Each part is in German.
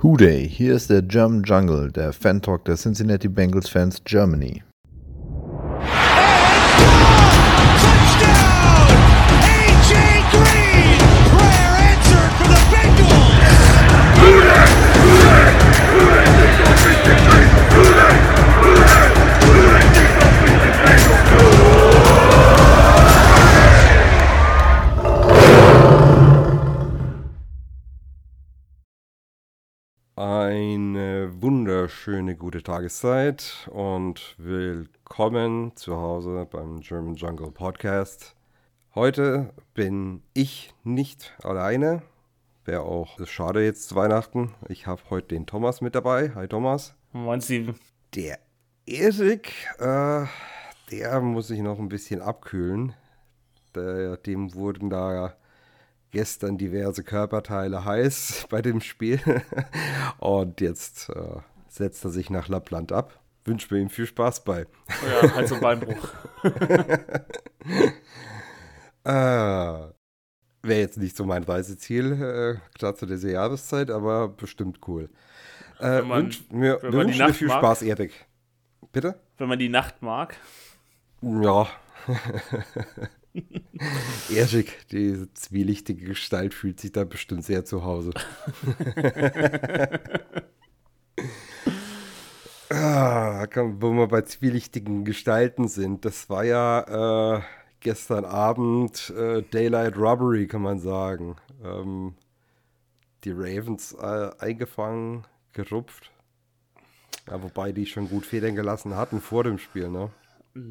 Hooday, hier ist der German Jungle, der Fan-Talk der Cincinnati Bengals Fans Germany. Eine wunderschöne gute Tageszeit und willkommen zu Hause beim German Jungle Podcast. Heute bin ich nicht alleine. Wäre auch schade jetzt zu Weihnachten. Ich habe heute den Thomas mit dabei. Hi Thomas. Moin Steven. Der Erik, äh, der muss sich noch ein bisschen abkühlen. Der, dem wurden da gestern diverse Körperteile heiß bei dem Spiel. Und jetzt äh, setzt er sich nach Lappland ab. Wünschen wir ihm viel Spaß bei. Ja, halt so Beinbruch. ah, Wäre jetzt nicht so mein Reiseziel, äh, klar zu dieser Jahreszeit, aber bestimmt cool. Äh, Wenn man- wünsch, mir, wenn dir Nacht viel mag. Spaß, Erik. Bitte? Wenn man die Nacht mag. Ja. Erik, die zwielichtige Gestalt fühlt sich da bestimmt sehr zu Hause. ah, wo wir bei zwielichtigen Gestalten sind, das war ja äh, gestern Abend äh, Daylight Robbery, kann man sagen. Ähm, die Ravens äh, eingefangen, gerupft. Ja, wobei die schon gut Federn gelassen hatten vor dem Spiel, ne?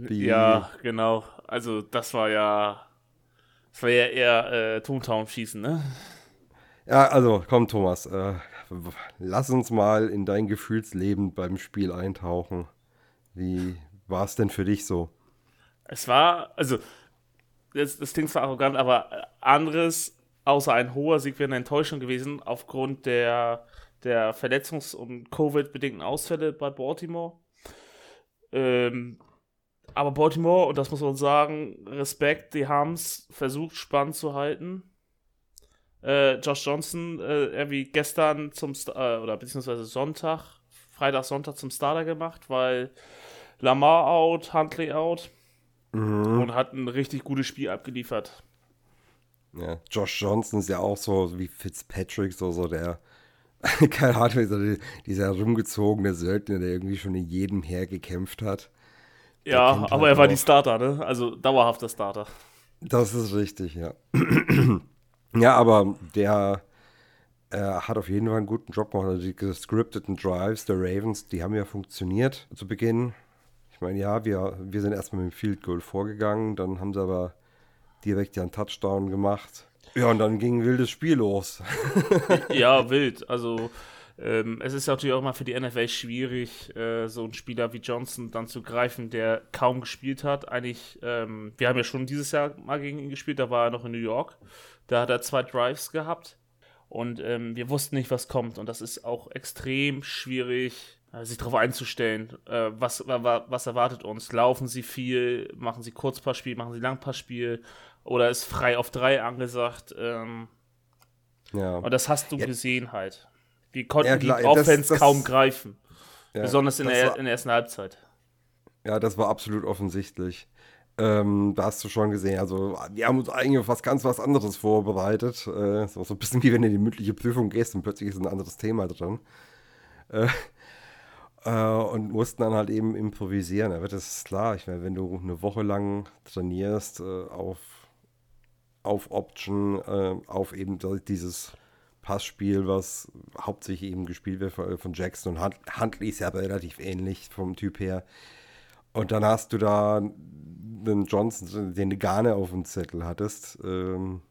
Die- Ja, genau. Also das war ja. Das war ja eher äh, Toontown-Schießen, ne? Ja, also komm, Thomas, äh, lass uns mal in dein Gefühlsleben beim Spiel eintauchen. Wie war es denn für dich so? Es war, also, das, das klingt zwar arrogant, aber anderes, außer ein hoher Sieg, wäre eine Enttäuschung gewesen, aufgrund der, der Verletzungs- und Covid-bedingten Ausfälle bei Baltimore. Ähm, aber Baltimore, und das muss man sagen, Respekt, die haben es versucht, spannend zu halten. Äh, Josh Johnson, äh, irgendwie gestern zum, Sta- äh, oder beziehungsweise Sonntag, Freitag, Sonntag zum Starter gemacht, weil Lamar out, Huntley out und hat ein richtig gutes Spiel abgeliefert. Ja, Josh Johnson ist ja auch so wie Fitzpatrick, so, so der, keine Ahnung, so dieser rumgezogene Söldner, der irgendwie schon in jedem Heer gekämpft hat. Ja, aber halt er war auch- die Starter, ne? Also dauerhafter Starter. Das ist richtig, ja. ja, aber der äh, hat auf jeden Fall einen guten Job gemacht. Also die gescripteten Drives der Ravens, die haben ja funktioniert zu Beginn. Ich meine, ja, wir, wir sind erstmal mit dem Field Goal vorgegangen, dann haben sie aber direkt ja einen Touchdown gemacht. Ja, und dann ging ein wildes Spiel los. ja, wild. Also ähm, es ist natürlich auch mal für die NFL schwierig, äh, so einen Spieler wie Johnson dann zu greifen, der kaum gespielt hat. Eigentlich, ähm, wir haben ja schon dieses Jahr mal gegen ihn gespielt, da war er noch in New York. Da hat er zwei Drives gehabt. Und ähm, wir wussten nicht, was kommt. Und das ist auch extrem schwierig, äh, sich darauf einzustellen. Äh, was, wa- was erwartet uns? Laufen sie viel? Machen sie Kurzpassspiel? Machen sie Langpassspiel? Oder ist frei auf drei angesagt? Ähm, Ja, und das hast du Ja. gesehen halt. Wir konnten Ja, klar, die Offense kaum greifen. ja, Besonders in der, war- in der ersten Halbzeit. Ja, das war absolut offensichtlich. Ähm, da hast du schon gesehen, also wir haben uns eigentlich auf was ganz was anderes vorbereitet. Äh, so, so ein bisschen wie wenn du in die mündliche Prüfung gehst und plötzlich ist ein anderes Thema drin. Äh, äh, und mussten dann halt eben improvisieren. Aber das ist klar, ich meine, wenn du eine Woche lang trainierst äh, auf, auf Option, äh, auf eben dieses Passspiel, was hauptsächlich eben gespielt wird von, von Jackson und Hunt, Huntley ist ja relativ ähnlich vom Typ her. Und dann hast du da einen Johnson, den du gar nicht auf dem Zettel hattest. Ähm,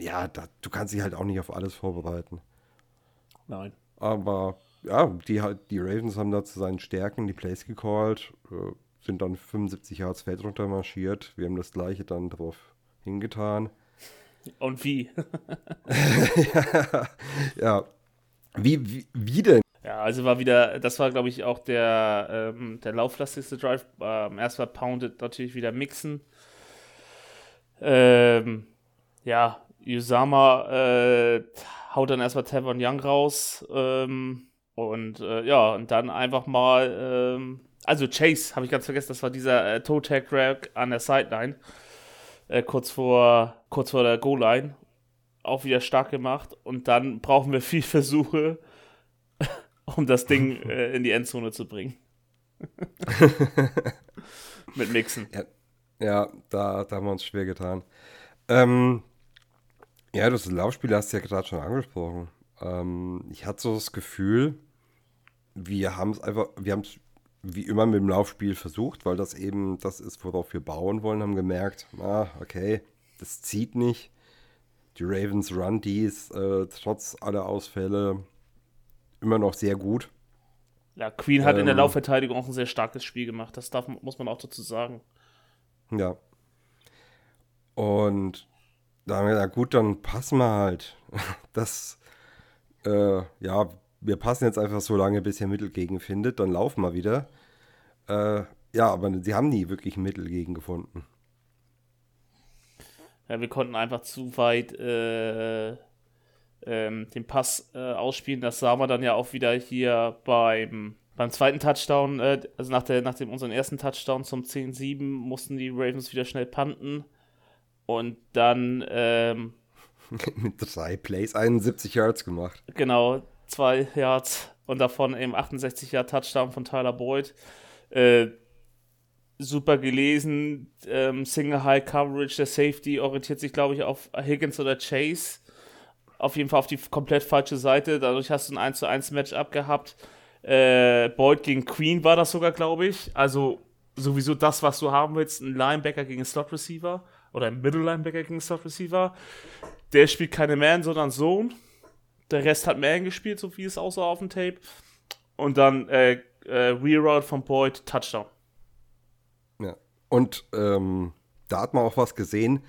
ja, da, du kannst dich halt auch nicht auf alles vorbereiten. Nein. Aber ja, die, halt- die Ravens haben da zu seinen Stärken die Plays gecallt, äh, sind dann 75 Yards Feld runter marschiert. Wir haben das gleiche dann drauf hingetan. Und wie? Ja, wie, wie, wie denn? ja, also war wieder, das war glaube ich auch der, ähm, der lauflastigste Drive. Ähm, erst war Pounded natürlich wieder mixen. Ähm, ja, Usama äh, haut dann erstmal Tavon Young raus. Ähm, und äh, ja, und dann einfach mal, ähm, also Chase, habe ich ganz vergessen, das war dieser äh, Toe-Tag-Grab an der Sideline. Äh, kurz vor, kurz vor der Goal-Line. Auch wieder stark gemacht. Und dann brauchen wir viel Versuche, um das Ding äh, in die Endzone zu bringen. Mit Mixen. Ja, ja da, da haben wir uns schwer getan. Ähm, ja, das Laufspiel hast du ja gerade schon angesprochen. Ähm, ich hatte so das Gefühl, wir haben es einfach, wir haben es wie immer mit dem Laufspiel versucht, weil das eben das ist, worauf wir bauen wollen, haben gemerkt, ah, okay, das zieht nicht. Die Ravens Run, die ist äh, trotz aller Ausfälle immer noch sehr gut. Ja, Queen hat ähm, in der ähm. Laufverteidigung auch ein sehr starkes Spiel gemacht. Das darf, muss man auch dazu sagen. Ja. Und da haben wir gesagt, gut, dann passen wir halt. Das, äh, ja, wir passen jetzt einfach so lange, bis ihr Mittel gegen findet, dann laufen wir wieder. Äh, ja, aber sie haben nie wirklich Mittel gegen gefunden. Ja, wir konnten einfach zu weit äh, ähm, den Pass äh, ausspielen. Das sah man dann ja auch wieder hier beim, beim zweiten Touchdown, äh, also nach, der, nach dem unseren ersten Touchdown zum 10-7 mussten die Ravens wieder schnell panten. Und dann ähm, mit drei Plays 71 Yards gemacht. Genau, zwei Yards und davon eben 68 Yard Touchdown von Tyler Boyd. Äh, super gelesen, ähm, Single High Coverage, der Safety orientiert sich, glaube ich, auf Higgins oder Chase auf jeden Fall auf die komplett falsche Seite. Dadurch hast du ein 1 zu 1 Matchup gehabt. Äh, Boyd gegen Queen war das sogar, glaube ich. Also sowieso das, was du haben willst, ein Linebacker gegen Slot Receiver oder ein Middle Linebacker gegen Slot Receiver. Der spielt keine Man, sondern Zone. Der Rest hat Man gespielt, so wie es aussah auf dem Tape. Und dann äh, äh, Reroute von Boyd, Touchdown. Ja. Und ähm, da hat man auch was gesehen,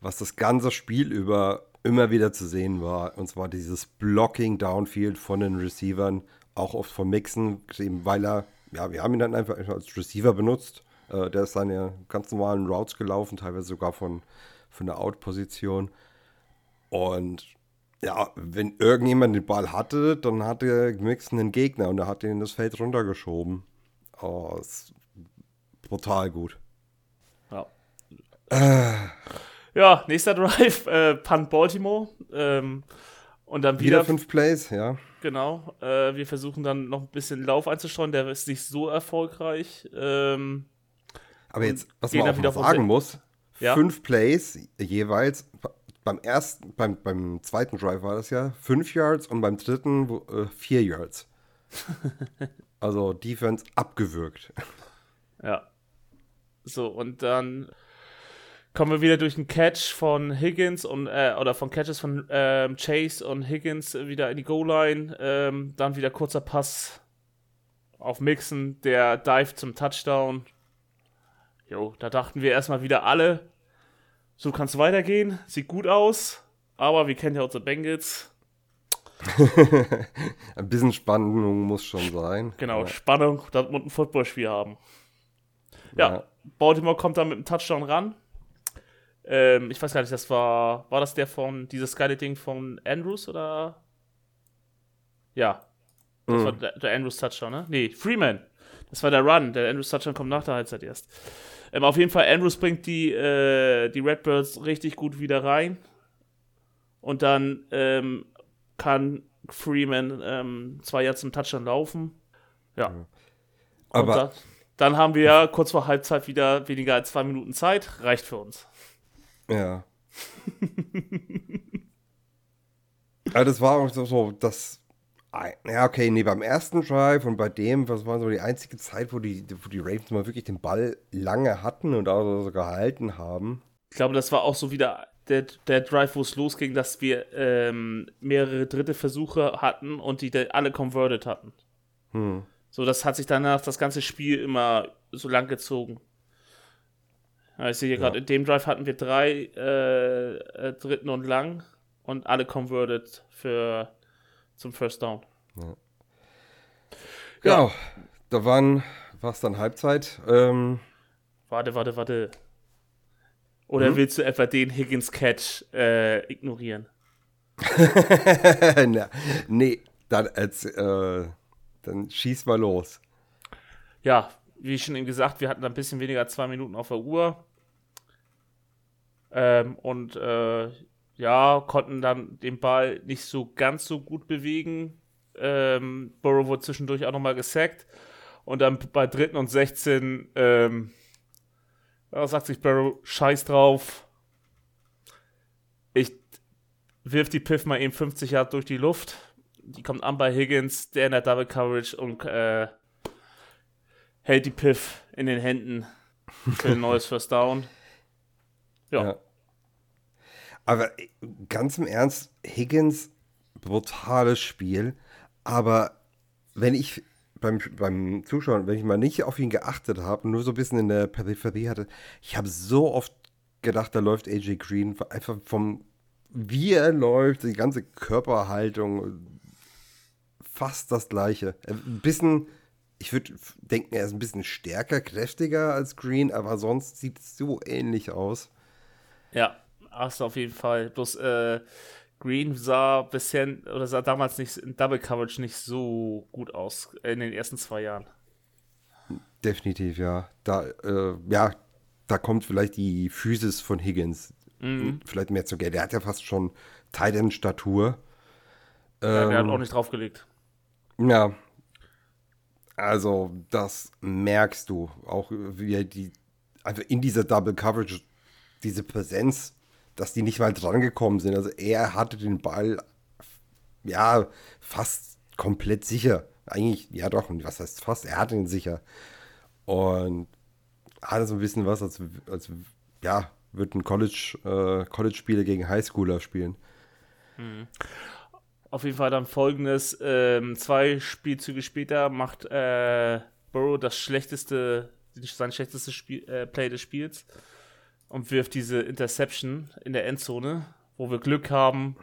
was das ganze Spiel über immer wieder zu sehen war. Und zwar dieses Blocking Downfield von den Receivern, auch oft von Mixen, eben weil er, ja, wir haben ihn dann einfach als Receiver benutzt. Äh, der ist seine ganz normalen Routes gelaufen, teilweise sogar von, von der Out-Position. Und ja, wenn irgendjemand den Ball hatte, dann hatte Mixen einen Gegner und er hat ihn in das Feld runtergeschoben. Oh, ist brutal gut. Ja. Äh. Ja, nächster Drive, äh, Punt Baltimore. Ähm, und dann wieder, wieder fünf Plays, ja. Genau. Äh, wir versuchen dann noch ein bisschen Lauf einzustreuen. Der ist nicht so erfolgreich. Ähm, Aber jetzt, was man auch sagen muss, ja? fünf Plays jeweils. Beim ersten, beim, beim zweiten Drive war das ja fünf Yards und beim dritten äh, vier Yards. also Defense abgewürgt. Ja. So, und dann kommen wir wieder durch einen Catch von Higgins und äh, oder von Catches von ähm, Chase und Higgins wieder in die Goal-Line. Ähm, dann wieder kurzer Pass auf Mixon, der Dive zum Touchdown. Jo, da dachten wir erstmal wieder alle, so kann es weitergehen, sieht gut aus, aber wir kennen ja unsere Bengals. ein bisschen Spannung muss schon sein. Genau, ja. Spannung, da muss ein Footballspiel haben. Ja, ja, Baltimore kommt dann mit einem Touchdown ran. Ähm, ich weiß gar nicht, das war. War das der von. Dieses geile Ding von Andrews oder? Ja. Das mhm. war der, der, Andrews Touchdown, ne? Nee, Freeman. Das war der Run. Der Andrews Touchdown kommt nach der Halbzeit erst. Ähm, auf jeden Fall, Andrews bringt die, äh, die Redbirds richtig gut wieder rein. Und dann ähm, kann Freeman ähm, zwei Jahre zum Touchdown laufen. Ja. Aber. Da, dann haben wir ja kurz vor Halbzeit wieder weniger als zwei Minuten Zeit. Reicht für uns. Ja. Aber das war auch so, so das. Ja, okay, nee, beim ersten Drive und bei dem, was war so die einzige Zeit, wo die, wo die Ravens mal wirklich den Ball lange hatten und auch so gehalten haben. Ich glaube, das war auch so wieder der, der Drive, wo es losging, dass wir ähm, mehrere dritte Versuche hatten und die alle converted hatten. Hm. So, das hat sich danach das ganze Spiel immer so lang gezogen. Ich sehe hier gerade, in dem Drive hatten wir drei äh, äh, dritten und lang und alle converted für zum First Down. Ja. Genau, da waren, war es dann Halbzeit. Ähm, warte, warte, warte. Oder hm? willst du etwa den Higgins-Catch äh, ignorieren? Na, nee, dann, äh, dann schieß mal los. Ja, wie schon eben gesagt, wir hatten ein bisschen weniger zwei Minuten auf der Uhr. Ähm, und äh, ja, konnten dann den Ball nicht so ganz so gut bewegen. Ähm, Burrow wurde zwischendurch auch nochmal gesackt. Und dann bei dritten und 16 ähm, ja, sagt sich Burrow, scheiß drauf. Ich wirf die Piff mal eben 50 Jahre durch die Luft. Die kommt an bei Higgins, der in der Double Coverage und äh, hält die Piff in den Händen für ein neues First Down. Ja. ja. Aber ganz im Ernst, Higgins, brutales Spiel. Aber wenn ich beim, beim Zuschauen, wenn ich mal nicht auf ihn geachtet habe, nur so ein bisschen in der Peripherie hatte, ich habe so oft gedacht, da läuft AJ Green einfach vom, wie er läuft, die ganze Körperhaltung, fast das gleiche. Ein bisschen, ich würde denken, er ist ein bisschen stärker, kräftiger als Green, aber sonst sieht es so ähnlich aus. Ja, hast du auf jeden Fall. Bloß äh, Green sah bisher oder sah damals nicht in Double Coverage nicht so gut aus in den ersten zwei Jahren. Definitiv, ja. Da, äh, ja, da kommt vielleicht die Physis von Higgins mhm. vielleicht mehr zu Geld. Der hat ja fast schon Titan-Statur. Ja, ähm, der hat auch nicht draufgelegt. Ja. Also, das merkst du. Auch wie er die, also in dieser Double Coverage, diese Präsenz dass die nicht mal dran gekommen sind. Also er hatte den Ball ja fast komplett sicher. Eigentlich, ja doch, was heißt fast? Er hatte ihn sicher. Und hatte so ein bisschen was, als, als ja, wird ein College, äh, College-Spieler gegen Highschooler spielen. Mhm. Auf jeden Fall dann folgendes: ähm, Zwei Spielzüge später macht äh, Burrow das schlechteste, sein schlechtestes Spiel, äh, Play des Spiels und wirft diese Interception in der Endzone, wo wir Glück haben,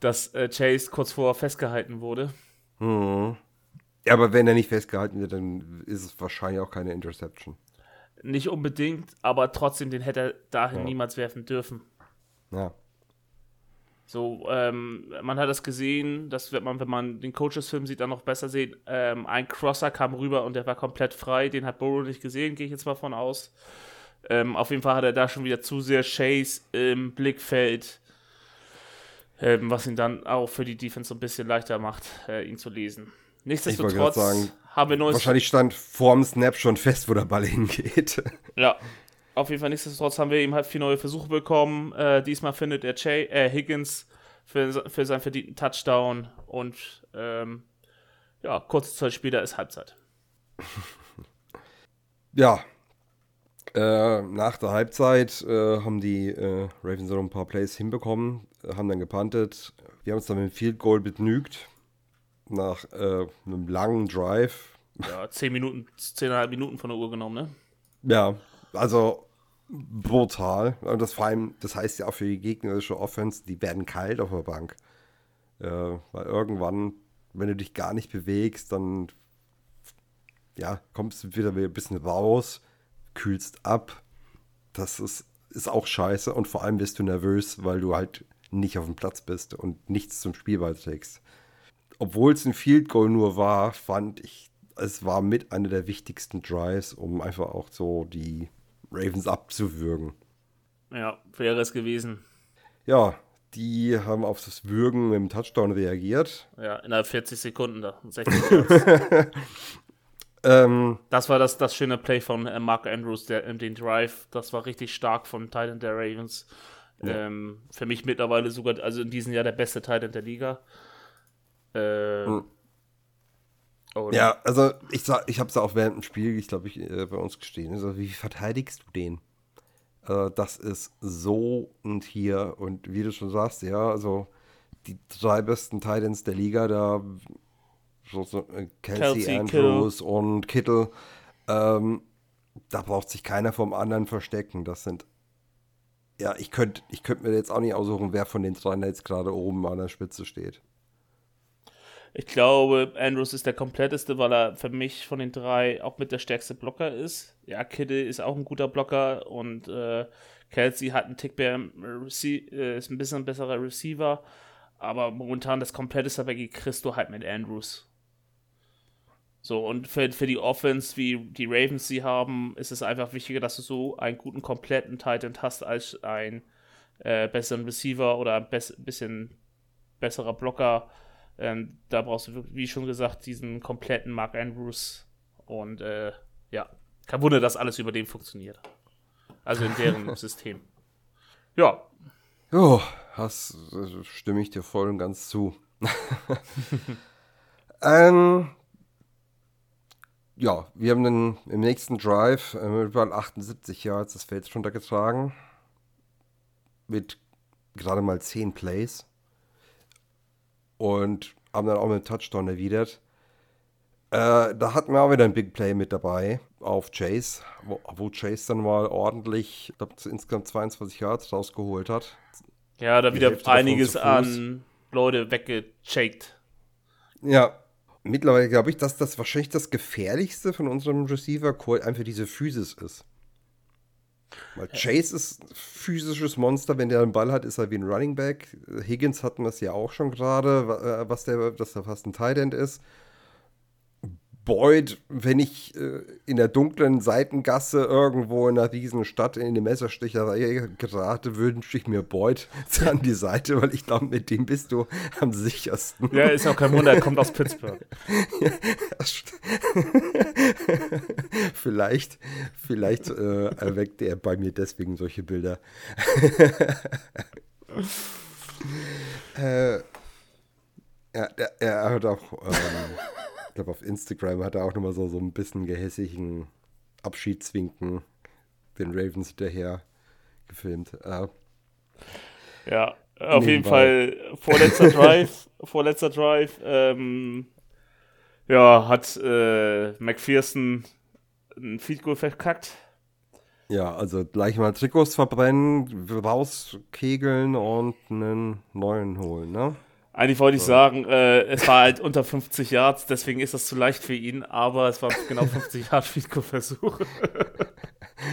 dass äh, Chase kurz vorher festgehalten wurde. Hm. Ja, aber wenn er nicht festgehalten wird, dann ist es wahrscheinlich auch keine Interception. Nicht unbedingt, aber trotzdem, den hätte er dahin ja. niemals werfen dürfen. Ja. So, ähm, man hat das gesehen, das wird man, wenn man den Coaches-Film sieht, dann noch besser sehen. Ähm, ein Crosser kam rüber und der war komplett frei, den hat Burrow nicht gesehen, gehe ich jetzt mal von aus. Ähm, auf jeden Fall hat er da schon wieder zu sehr Chase im Blickfeld, ähm, was ihn dann auch für die Defense so ein bisschen leichter macht, äh, ihn zu lesen. Nichtsdestotrotz sagen, haben wir neues. Wahrscheinlich stand vorm Snap schon fest, wo der Ball hingeht. Ja, auf jeden Fall nichtsdestotrotz haben wir ihm halt vier neue Versuche bekommen. Äh, diesmal findet er Jay, äh, Higgins für, für seinen verdienten Touchdown und ähm, ja, kurze Zeit später ist Halbzeit. ja, äh, nach der Halbzeit äh, haben die äh, Ravens noch ein paar Plays hinbekommen, haben dann gepantet. Wir haben uns dann mit dem Field Goal begnügt. Nach äh, einem langen Drive. Ja, 10 Minuten, 10,5 Minuten von der Uhr genommen, ne? Ja, also brutal. Und das vor allem, das heißt ja auch für die gegnerische Offense, die werden kalt auf der Bank. Äh, weil irgendwann, wenn du dich gar nicht bewegst, dann ja, kommst du wieder ein bisschen raus kühlst ab. Das ist, ist auch scheiße und vor allem bist du nervös, weil du halt nicht auf dem Platz bist und nichts zum Spiel beiträgst. Obwohl es ein Field Goal nur war, fand ich, es war mit einer der wichtigsten Drives, um einfach auch so die Ravens abzuwürgen. Ja, wäre es gewesen. Ja, die haben auf das Würgen im Touchdown reagiert. Ja, innerhalb 40 Sekunden da. 60 Ähm, das war das, das schöne Play von äh, Mark Andrews, der, äh, den Drive. Das war richtig stark von Titan der Ravens. Ja. Ähm, für mich mittlerweile sogar, also in diesem Jahr der beste Titan der Liga. Äh, hm. Ja, also ich, ich habe es auch während dem Spiel, ich glaube, ich äh, bei uns gestehen. Also, wie verteidigst du den? Äh, das ist so und hier und wie du schon sagst, ja, also die drei besten Titans der Liga, da Kelsey, Kelsey, Andrews Kittle. und Kittle. Ähm, da braucht sich keiner vom anderen verstecken. Das sind. Ja, ich könnte ich könnt mir jetzt auch nicht aussuchen, wer von den drei jetzt gerade oben an der Spitze steht. Ich glaube, Andrews ist der kompletteste, weil er für mich von den drei auch mit der stärkste Blocker ist. Ja, Kittle ist auch ein guter Blocker und äh, Kelsey hat einen Tick mehr, äh, ist ein bisschen ein besserer Receiver, aber momentan das kompletteste Weg kriegst du halt mit Andrews. So, und für, für die Offense, wie die Ravens sie haben, ist es einfach wichtiger, dass du so einen guten, kompletten Titan hast, als einen äh, besseren Receiver oder ein bess bisschen besserer Blocker. Ähm, da brauchst du, wie schon gesagt, diesen kompletten Mark Andrews. Und äh, ja, kein Wunder, dass alles über den funktioniert. Also in deren System. Ja. Jo, hast, äh, stimme ich dir voll und ganz zu. ähm, ja, wir haben dann im nächsten Drive äh, mit über 78 Yards das Feld runtergetragen. Mit gerade mal 10 Plays. Und haben dann auch mit Touchdown erwidert. Äh, da hatten wir auch wieder ein Big Play mit dabei auf Chase, wo, wo Chase dann mal ordentlich, ich glaube, insgesamt 22 Yards rausgeholt hat. Ja, da wieder einiges an Leute weggecheckt. Ja, mittlerweile glaube ich, dass das wahrscheinlich das gefährlichste von unserem Receiver Core einfach diese Physis ist. Weil Chase ist ein physisches Monster, wenn der einen Ball hat, ist er wie ein Running Back. Higgins hatten das ja auch schon gerade, was der, dass er fast ein Tight End ist. Boyd, wenn ich äh, in der dunklen Seitengasse irgendwo in einer riesen Stadt in die Messersticherei gerate, wünsche ich mir Boyd an die Seite, weil ich glaube, mit dem bist du am sichersten. Ja, ist auch kein Wunder, er kommt aus Pittsburgh. vielleicht vielleicht äh, erweckt er bei mir deswegen solche Bilder. äh, ja, er, er hat auch. Ähm, glaube, auf Instagram hat er auch nochmal so, so ein bisschen gehässigen Abschiedswinken den Ravens hinterher gefilmt. Äh, ja, auf jeden Fall vorletzter Drive, vorletzter Drive, ähm, ja, hat äh, McPherson ein Goal verkackt. Ja, also gleich mal Trikots verbrennen, rauskegeln und einen neuen holen, ne? Eigentlich wollte ich sagen, äh, es war halt unter 50 Yards, deswegen ist das zu leicht für ihn, aber es war genau 50 Yard Fico-Versuch.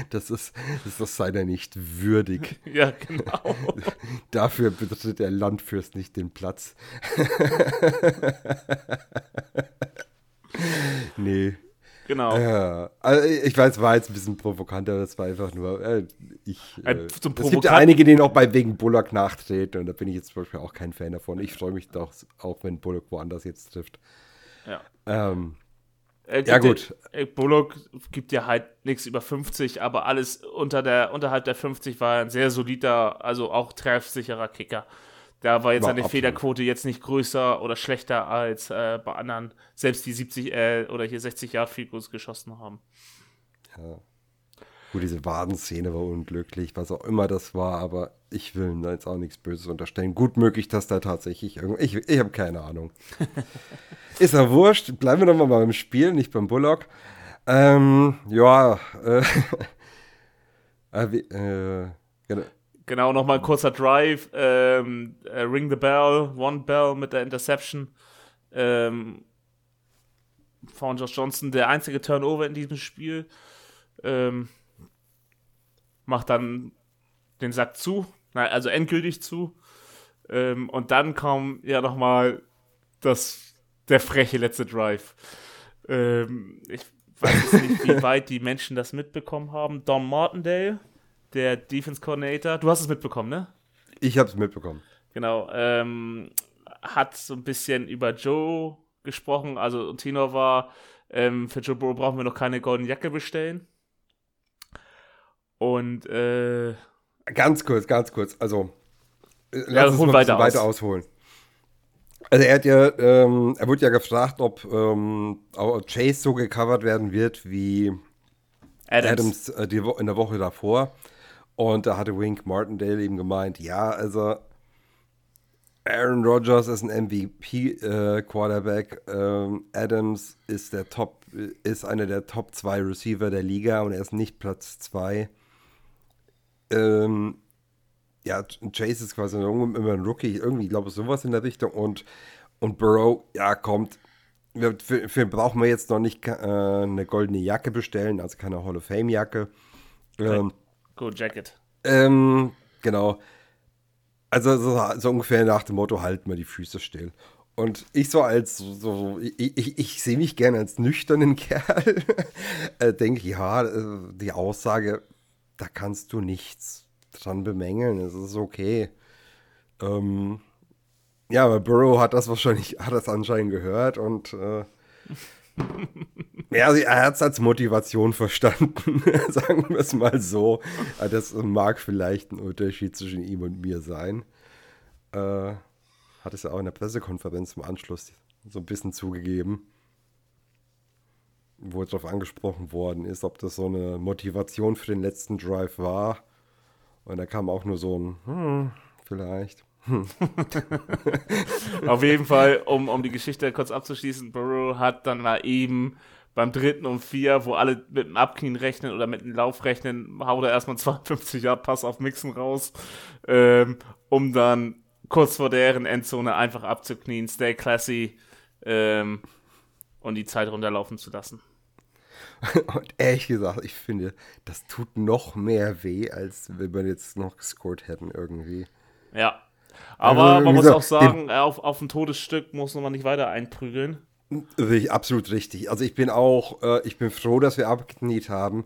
Das ist, das ist seiner nicht würdig. Ja, genau. Dafür betritt der Landfürst nicht den Platz. nee, Genau. Ja, also ich weiß, war jetzt ein bisschen provokanter, das war einfach nur, äh, ich, äh, es gibt ja einige, die noch bei wegen Bullock nachtreten und da bin ich jetzt zum Beispiel auch kein Fan davon. Ich freue mich doch auch, wenn Bullock woanders jetzt trifft. Ja. Ähm, ja, gut. Der, Bullock gibt ja halt nichts über 50, aber alles unter der, unterhalb der 50 war ein sehr solider, also auch treffsicherer Kicker. Da war jetzt war seine absolut. Fehlerquote jetzt nicht größer oder schlechter als äh, bei anderen, selbst die 70 äh, oder hier 60 Yard Field geschossen haben. Ja. Gut, diese Wadenszene war unglücklich, was auch immer das war, aber ich will da jetzt auch nichts Böses unterstellen. Gut möglich, dass da tatsächlich irgendwo. Ich, ich habe keine Ahnung. Ist ja wurscht. Bleiben wir doch mal beim Spiel, nicht beim Bullock. Ähm, ja, äh, äh, genau. Genau, nochmal ein kurzer Drive. Ähm, äh, ring the bell, one bell mit der Interception. Ähm, von Josh Johnson, der einzige Turnover in diesem Spiel. Ähm, macht dann den Sack zu, also endgültig zu. Ähm, und dann kam ja nochmal das, der freche letzte Drive. Ähm, ich weiß nicht, wie weit die Menschen das mitbekommen haben. Dom Martindale, der Defense Coordinator, du hast es mitbekommen, ne? Ich habe es mitbekommen. Genau, ähm, hat so ein bisschen über Joe gesprochen. Also Tino war, ähm, für Joe Burrow brauchen wir noch keine goldene Jacke bestellen. Und äh, ganz kurz, ganz kurz. Also äh, lass ja, uns mal weiter, weiter aus. ausholen. Also er hat ja, ähm, er wurde ja gefragt, ob ähm, Chase so gecovert werden wird wie Adams, Adams äh, die, in der Woche davor. Und da hatte Wink Martindale eben gemeint, ja, also Aaron Rodgers ist ein MVP-Quarterback. Äh, ähm, Adams ist der Top, ist einer der Top 2 Receiver der Liga und er ist nicht Platz 2. Ähm, ja, Chase ist quasi immer ein Rookie, irgendwie, glaube ich, sowas in der Richtung. Und, und Burrow, ja, kommt. Für, für brauchen wir jetzt noch nicht äh, eine goldene Jacke bestellen, also keine Hall of Fame-Jacke. Ähm, Go Jacket. Ähm, genau. Also so, so, ungefähr nach dem Motto, halt mal die Füße still. Und ich so als, so, ich, ich, ich sehe mich gerne als nüchternen Kerl, äh, denke, ja, äh, die Aussage, da kannst du nichts dran bemängeln, es ist okay. Ähm, ja, aber Burrow hat das wahrscheinlich, hat das anscheinend gehört und äh, ja, also er hat es als Motivation verstanden, sagen wir es mal so. Das mag vielleicht ein Unterschied zwischen ihm und mir sein. Äh, hat es ja auch in der Pressekonferenz im Anschluss so ein bisschen zugegeben, wo darauf angesprochen worden ist, ob das so eine Motivation für den letzten Drive war. Und da kam auch nur so ein, hm, vielleicht. Hm. Auf jeden Fall, um, um die Geschichte kurz abzuschließen, Burrow hat dann mal eben beim dritten und vier, wo alle mit dem Abknien rechnen oder mit dem Lauf rechnen, haut er erstmal 52 Yard Pass auf Mixen raus, ähm, um dann kurz vor deren Endzone einfach abzuknien, stay classy ähm, und die Zeit runterlaufen zu lassen. Und ehrlich gesagt, ich finde, das tut noch mehr weh, als wenn wir jetzt noch gescored hätten irgendwie. Ja. Aber also, man muss auch sagen, auf, auf ein Todesstück muss man nicht weiter einprügeln. Absolut richtig. Also ich bin auch, äh, ich bin froh, dass wir abgekniet haben.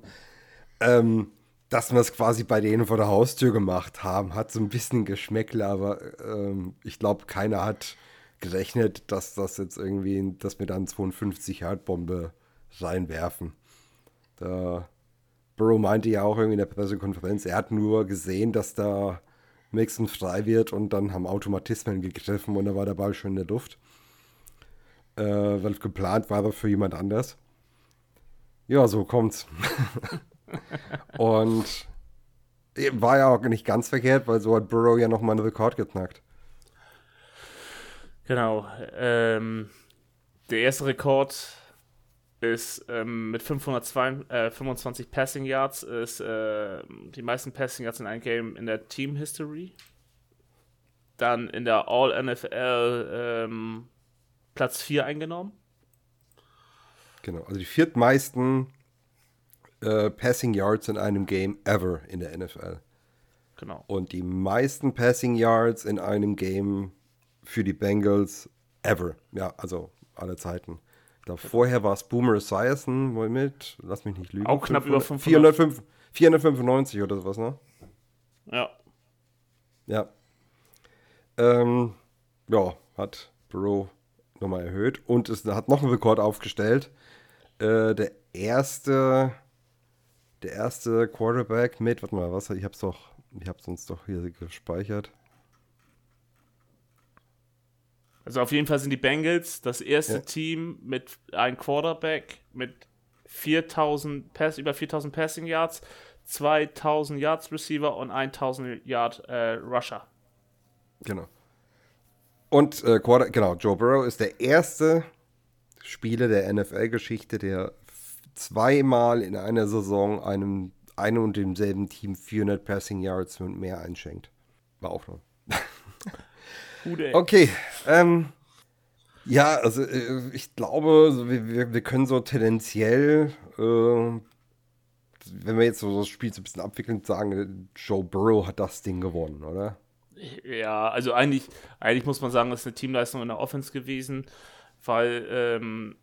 Ähm, dass wir es quasi bei denen vor der Haustür gemacht haben, hat so ein bisschen Geschmäckle, aber ähm, ich glaube, keiner hat gerechnet, dass das jetzt irgendwie, dass wir dann 52 Yard Bombe reinwerfen. Da Burrow meinte ja auch irgendwie in der Pressekonferenz, er hat nur gesehen, dass da Mixon frei wird und dann haben Automatismen gegriffen und da war der Ball schon in der Luft. Äh, weil geplant war er für jemand anders. Ja, so kommt's. Und war ja auch nicht ganz verkehrt, weil so hat Burrow ja nochmal einen Rekord geknackt. Genau. Ähm, der erste Rekord ist ähm, mit 525 äh, Passing Yards, ist äh, die meisten Passing Yards in einem Game in der Team History. Dann in der All-NFL ähm, Platz 4 eingenommen. Genau, also die viertmeisten äh, Passing Yards in einem Game ever in der NFL. Genau. Und die meisten Passing Yards in einem Game für die Bengals ever. Ja, also alle Zeiten. Glaube, vorher war es Boomer Esiason, wohl mit, lass mich nicht lügen. Auch knapp 500, über 500. 405, 495 oder sowas, ne? Ja. Ja. Ähm, ja, hat Bro nochmal erhöht und es hat noch einen Rekord aufgestellt. Äh, der erste der erste Quarterback mit, warte mal, was, ich hab's doch, ich hab's uns doch hier gespeichert. Also auf jeden Fall sind die Bengals das erste ja. Team mit einem Quarterback mit 4000 Pass, über 4000 Passing Yards, 2000 Yards Receiver und 1000 Yard äh, Rusher. Genau. Und äh, Quarter, genau, Joe Burrow ist der erste Spieler der NFL-Geschichte, der zweimal in einer Saison einem, einem und demselben Team 400 Passing Yards und mehr einschenkt. War auch noch. okay. Ähm, ja, also äh, ich glaube, wir, wir, können so tendenziell, äh, wenn wir jetzt so das Spiel so ein bisschen abwickeln, sagen, Joe Burrow hat das Ding gewonnen, oder? Ja, also eigentlich, eigentlich muss man sagen, das ist eine Teamleistung in der Offense gewesen, weil ähm,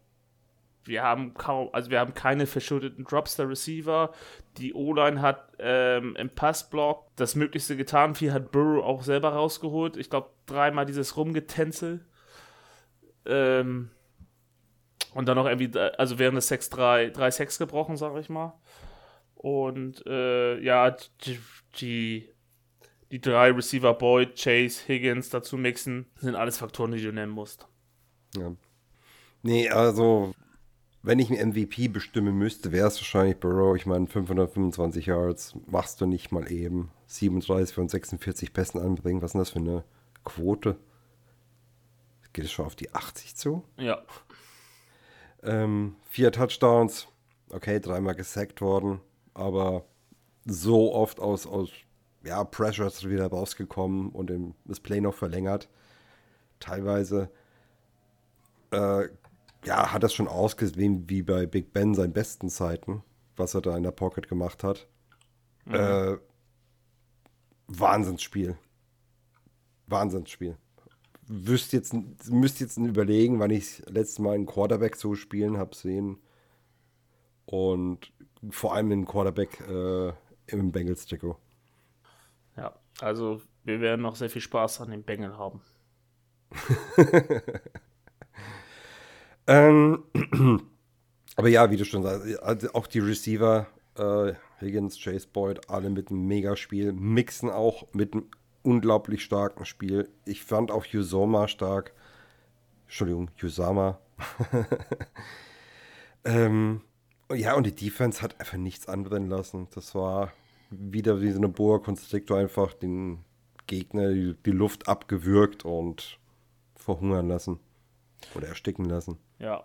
wir haben kaum, also wir haben keine verschuldeten Drops der Receiver. Die O-Line hat ähm, im Passblock das Möglichste getan. Viel hat Burrow auch selber rausgeholt. Ich glaube, dreimal dieses Rumgetänzel. Ähm, und dann noch irgendwie, also während des Sex drei, drei Sex gebrochen, sag ich mal. Und äh, ja, die, die, die drei Receiver Boyd, Chase, Higgins dazu mixen, sind alles Faktoren, die du nennen musst. Ja. Nee, also wenn ich einen MVP bestimmen müsste, wäre es wahrscheinlich Burrow. Ich meine, 525 Yards machst du nicht mal eben. 37 von 46 Pässen anbringen. Was ist denn das für eine Quote? Geht es schon auf die 80 zu? Ja. Ähm, vier Touchdowns. Okay, dreimal gesackt worden. Aber so oft aus, aus ja, Pressures wieder rausgekommen und das Play noch verlängert. Teilweise äh, ja, hat das schon ausgesehen wie bei Big Ben seinen besten Zeiten, was er da in der Pocket gemacht hat. Mhm. Äh, Wahnsinnsspiel. Wahnsinnsspiel. Wüsst jetzt, müsst jetzt überlegen, wann ich letztes Mal einen Quarterback so spielen habe sehen. Und vor allem den Quarterback äh, im Bengals-Trikot. Ja, also wir werden noch sehr viel Spaß an den Bengel haben. ähm, aber ja, wie du schon sagst, also auch die Receiver, äh, Higgins, Chase Boyd, alle mit einem Megaspiel, mixen auch mit einem unglaublich starken Spiel. Ich fand auch Yusoma stark. Entschuldigung, Yusama. ähm, ja, und die Defense hat einfach nichts anbrennen lassen. Das war wieder wie so eine Boa Constrictor einfach den Gegner die, die Luft abgewürgt und verhungern lassen. Oder ersticken lassen. Ja.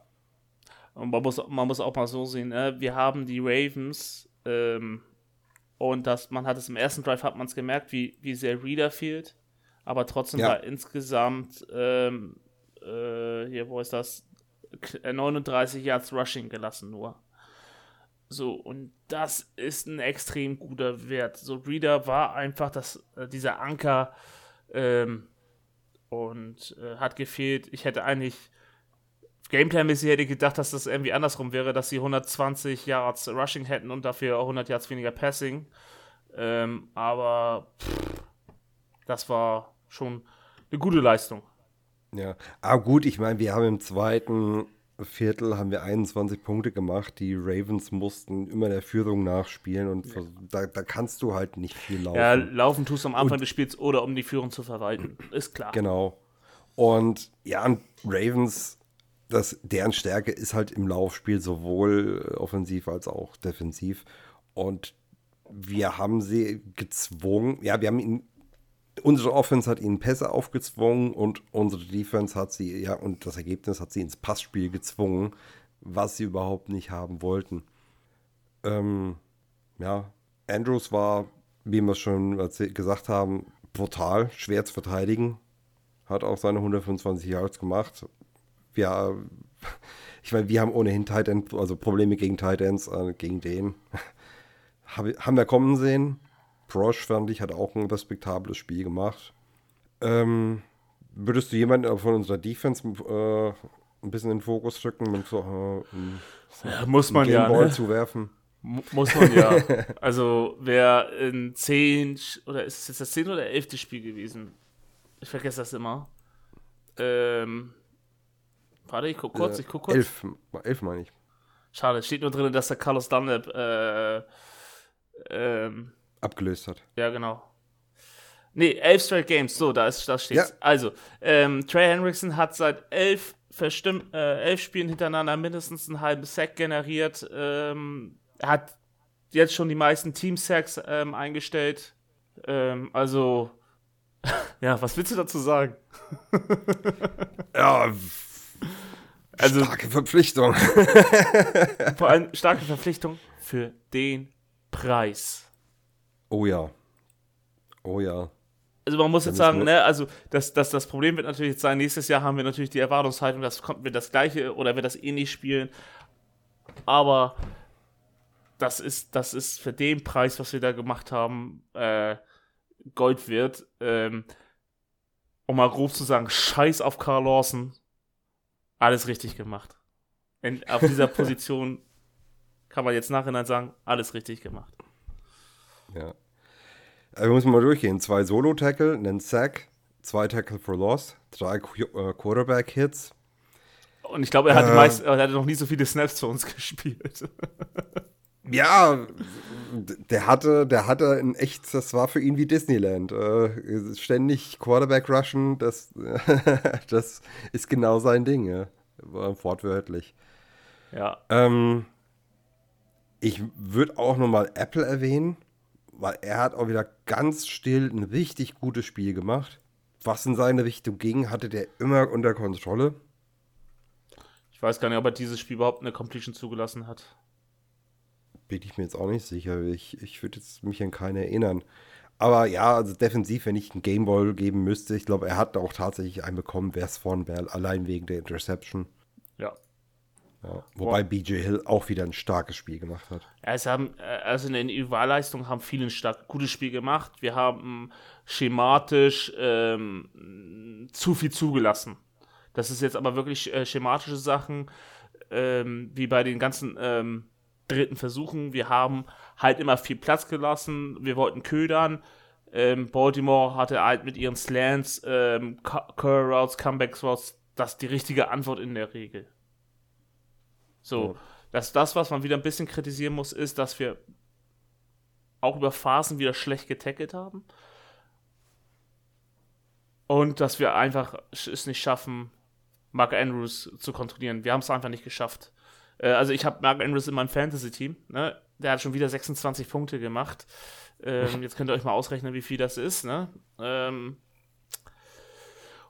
Und man muss, man muss auch mal so sehen, äh, wir haben die Ravens ähm, und das, man hat es im ersten Drive, hat man es gemerkt, wie, wie sehr Reader fehlt. Aber trotzdem ja. war insgesamt, ähm, äh, hier, wo ist das? 39 Yards Rushing gelassen nur. So, und das ist ein extrem guter Wert. So, Reader war einfach das, äh, dieser Anker ähm, und äh, hat gefehlt. Ich hätte eigentlich Gameplay-mäßig hätte ich gedacht, dass das irgendwie andersrum wäre, dass sie 120 Yards Rushing hätten und dafür 100 Yards weniger Passing. Ähm, aber pff, das war schon eine gute Leistung. Ja, aber gut, ich meine, wir haben im zweiten Viertel haben wir 21 Punkte gemacht. Die Ravens mussten immer der Führung nachspielen und ja. da, da, kannst du halt nicht viel laufen. Ja, laufen tust du am Anfang und, des Spiels oder um die Führung zu verwalten. Ist klar. Genau. Und ja, und Ravens das, deren Stärke ist halt im Laufspiel sowohl offensiv als auch defensiv. Und wir haben sie gezwungen, ja, wir haben ihn, unsere Offense hat ihnen Pässe aufgezwungen und unsere Defense hat sie, ja, und das Ergebnis hat sie ins Passspiel gezwungen, was sie überhaupt nicht haben wollten. Ähm, ja, Andrews war, wie wir schon gesagt haben, brutal, schwer zu verteidigen. Hat auch seine 125 Yards gemacht ja, ich meine, wir haben ohnehin Tight End, also Probleme gegen Tight Ends, äh, gegen den. haben wir kommen sehen. Prosh, fand ich, hat auch ein respektables Spiel gemacht. Ähm, würdest du jemanden von unserer Defense äh, ein bisschen in den Fokus rücken, mit so, äh, ja, muss man ja ne? zu werfen? muss man ja. also wer in 10 oder ist es jetzt das 10 oder 11. Spiel gewesen? Ich vergesse das immer. Ähm, Warte, ich guck kurz, ich guck kurz. Elf, elf meine ich. Schade, es steht nur drin, dass der Carlos Dunlap äh, ähm, abgelöst hat. Ja, genau. Nee, elf Straight Games, so, da, ist, da steht's. Ja. Also, ähm, Trey Hendrickson hat seit elf, verstimmt, äh, elf Spielen hintereinander mindestens einen halben Sack generiert. Ähm, hat jetzt schon die meisten Team-Sacks ähm, eingestellt. Ähm, also, ja, was willst du dazu sagen? ja, also, starke Verpflichtung. vor allem starke Verpflichtung für den Preis. Oh ja. Oh ja. Also man muss jetzt sagen, ne, also das, das, das Problem wird natürlich jetzt sein, nächstes Jahr haben wir natürlich die Erwartungshaltung, dass kommt wir das gleiche oder wir das ähnlich eh spielen. Aber das ist, das ist für den Preis, was wir da gemacht haben, äh, Gold wert. Ähm, um mal grob zu sagen, scheiß auf Carl Lawson alles richtig gemacht. In, auf dieser Position kann man jetzt nachhinein sagen, alles richtig gemacht. Ja. Also wir müssen mal durchgehen. Zwei Solo-Tackle, einen Sack, zwei Tackle for Loss, drei äh, Quarterback-Hits. Und ich glaube, er, äh, er hatte noch nie so viele Snaps für uns gespielt. Ja, der hatte, der hatte ein echt, das war für ihn wie Disneyland. Äh, ständig Quarterback rushen, das, das ist genau sein Ding, ja. Wortwörtlich. Ja. Ähm, ich würde auch nochmal Apple erwähnen, weil er hat auch wieder ganz still ein richtig gutes Spiel gemacht. Was in seine Richtung ging, hatte der immer unter Kontrolle. Ich weiß gar nicht, ob er dieses Spiel überhaupt eine Completion zugelassen hat bin ich mir jetzt auch nicht sicher. Ich, ich würde jetzt mich an keine erinnern. Aber ja, also defensiv, wenn ich einen Gameball geben müsste, ich glaube, er hat auch tatsächlich einen bekommen, wer es vorn wäre, allein wegen der Interception. Ja. Ja, wobei BJ Hill auch wieder ein starkes Spiel gemacht hat. Es haben, äh, also in der Individualleistung haben viele ein stark, gutes Spiel gemacht. Wir haben schematisch ähm, zu viel zugelassen. Das ist jetzt aber wirklich äh, schematische Sachen, ähm, wie bei den ganzen ähm, dritten Versuchen. Wir haben halt immer viel Platz gelassen. Wir wollten ködern. Ähm, Baltimore hatte halt mit ihren Slants, ähm, Curl Routes, Comebacks Routes, das die richtige Antwort in der Regel. So, ja. dass das, was man wieder ein bisschen kritisieren muss, ist, dass wir auch über Phasen wieder schlecht getackelt haben. Und dass wir einfach es nicht schaffen, Mark Andrews zu kontrollieren. Wir haben es einfach nicht geschafft. Äh, also ich habe Mark Andrews in meinem Fantasy-Team. Ne? Der hat schon wieder 26 Punkte gemacht. Ähm, jetzt könnt ihr euch mal ausrechnen, wie viel das ist. Ne? Ähm,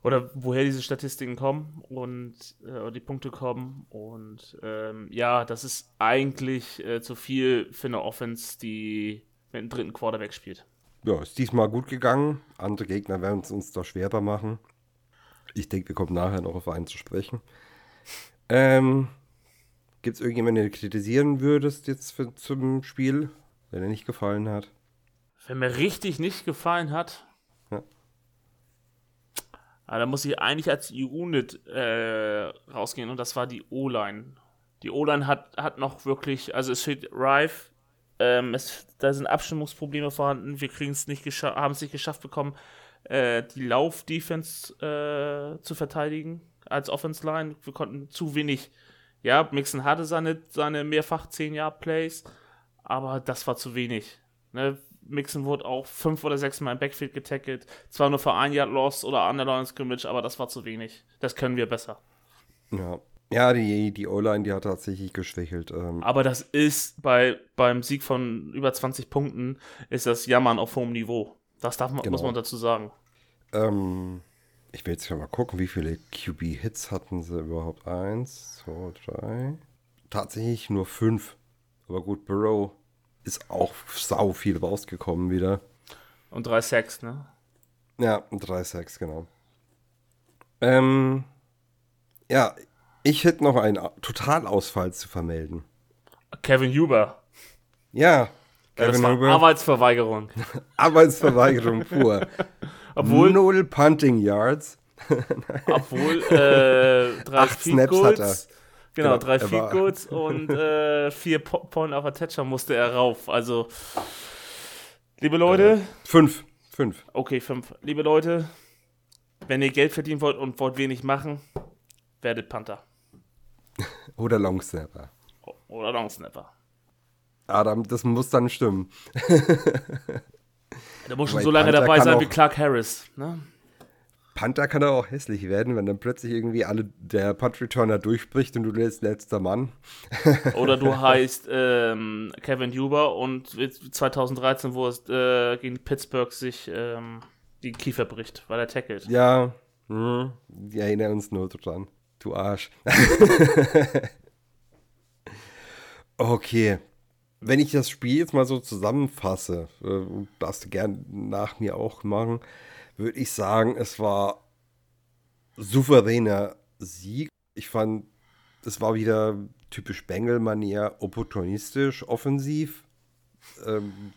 oder woher diese Statistiken kommen und äh, die Punkte kommen. Und ähm, ja, das ist eigentlich äh, zu viel für eine Offense, die mit einem dritten Quarterback spielt. Ja, ist diesmal gut gegangen. Andere Gegner werden es uns da schwerer machen. Ich denke, wir kommen nachher noch auf einen zu sprechen. Ähm, Gibt es irgendjemanden, den du kritisieren würdest jetzt für, zum Spiel, wenn er nicht gefallen hat? Wenn mir richtig nicht gefallen hat, aber da muss ich eigentlich als Unit äh, rausgehen und das war die O-Line. Die O-Line hat, hat noch wirklich, also es steht Rive, ähm, es, da sind Abstimmungsprobleme vorhanden, wir kriegen es nicht haben es nicht geschafft bekommen, äh, die Lauf-Defense äh, zu verteidigen als Offense-Line. Wir konnten zu wenig, ja, Mixon hatte seine, seine mehrfach 10-Jahr-Plays, aber das war zu wenig. Ne? Mixon wurde auch fünf oder sechs Mal im Backfield getackelt. Zwar nur für ein Yard Loss oder Underline Scrimmage, aber das war zu wenig. Das können wir besser. Ja. Ja, die, die O-Line, die hat tatsächlich geschwächelt. Ähm. Aber das ist bei, beim Sieg von über 20 Punkten, ist das Jammern auf hohem Niveau. Das darf man, genau. muss man dazu sagen. Ähm, ich will jetzt mal gucken, wie viele QB-Hits hatten sie überhaupt? Eins, zwei, drei. Tatsächlich nur fünf. Aber gut, Burrow ist auch sau viel rausgekommen wieder. Und drei Sacks, ne? Ja, drei Sacks, genau. Ähm, ja, ich hätte noch einen Totalausfall zu vermelden. Kevin Huber. Ja, Kevin ja, Huber. Arbeitsverweigerung. Arbeitsverweigerung pur. Obwohl. Null Punting Yards. obwohl äh, drei Acht Snaps Goals, hat er. Genau, genau drei Feed Goals und äh, vier Point of Attacher musste er rauf. Also, liebe Leute. Äh, fünf. Fünf. Okay, fünf. Liebe Leute, wenn ihr Geld verdienen wollt und wollt wenig machen, werdet Panther. Oder Long Snapper. Oder Long Snapper. Adam, das muss dann stimmen. Der muss schon so lange Panther dabei sein wie Clark Harris. Ne? Panther kann auch hässlich werden, wenn dann plötzlich irgendwie alle der Punt-Returner durchbricht und du bist letzter Mann. Oder du heißt ähm, Kevin Huber und 2013, wo es äh, gegen Pittsburgh sich ähm, die Kiefer bricht, weil er tackelt. Ja, hm, wir erinnern uns nur dran. Du Arsch. okay. Wenn ich das Spiel jetzt mal so zusammenfasse, äh, darfst du gern nach mir auch machen würde ich sagen, es war souveräner Sieg. Ich fand, es war wieder typisch Bengel-Manier, opportunistisch, offensiv. Ähm,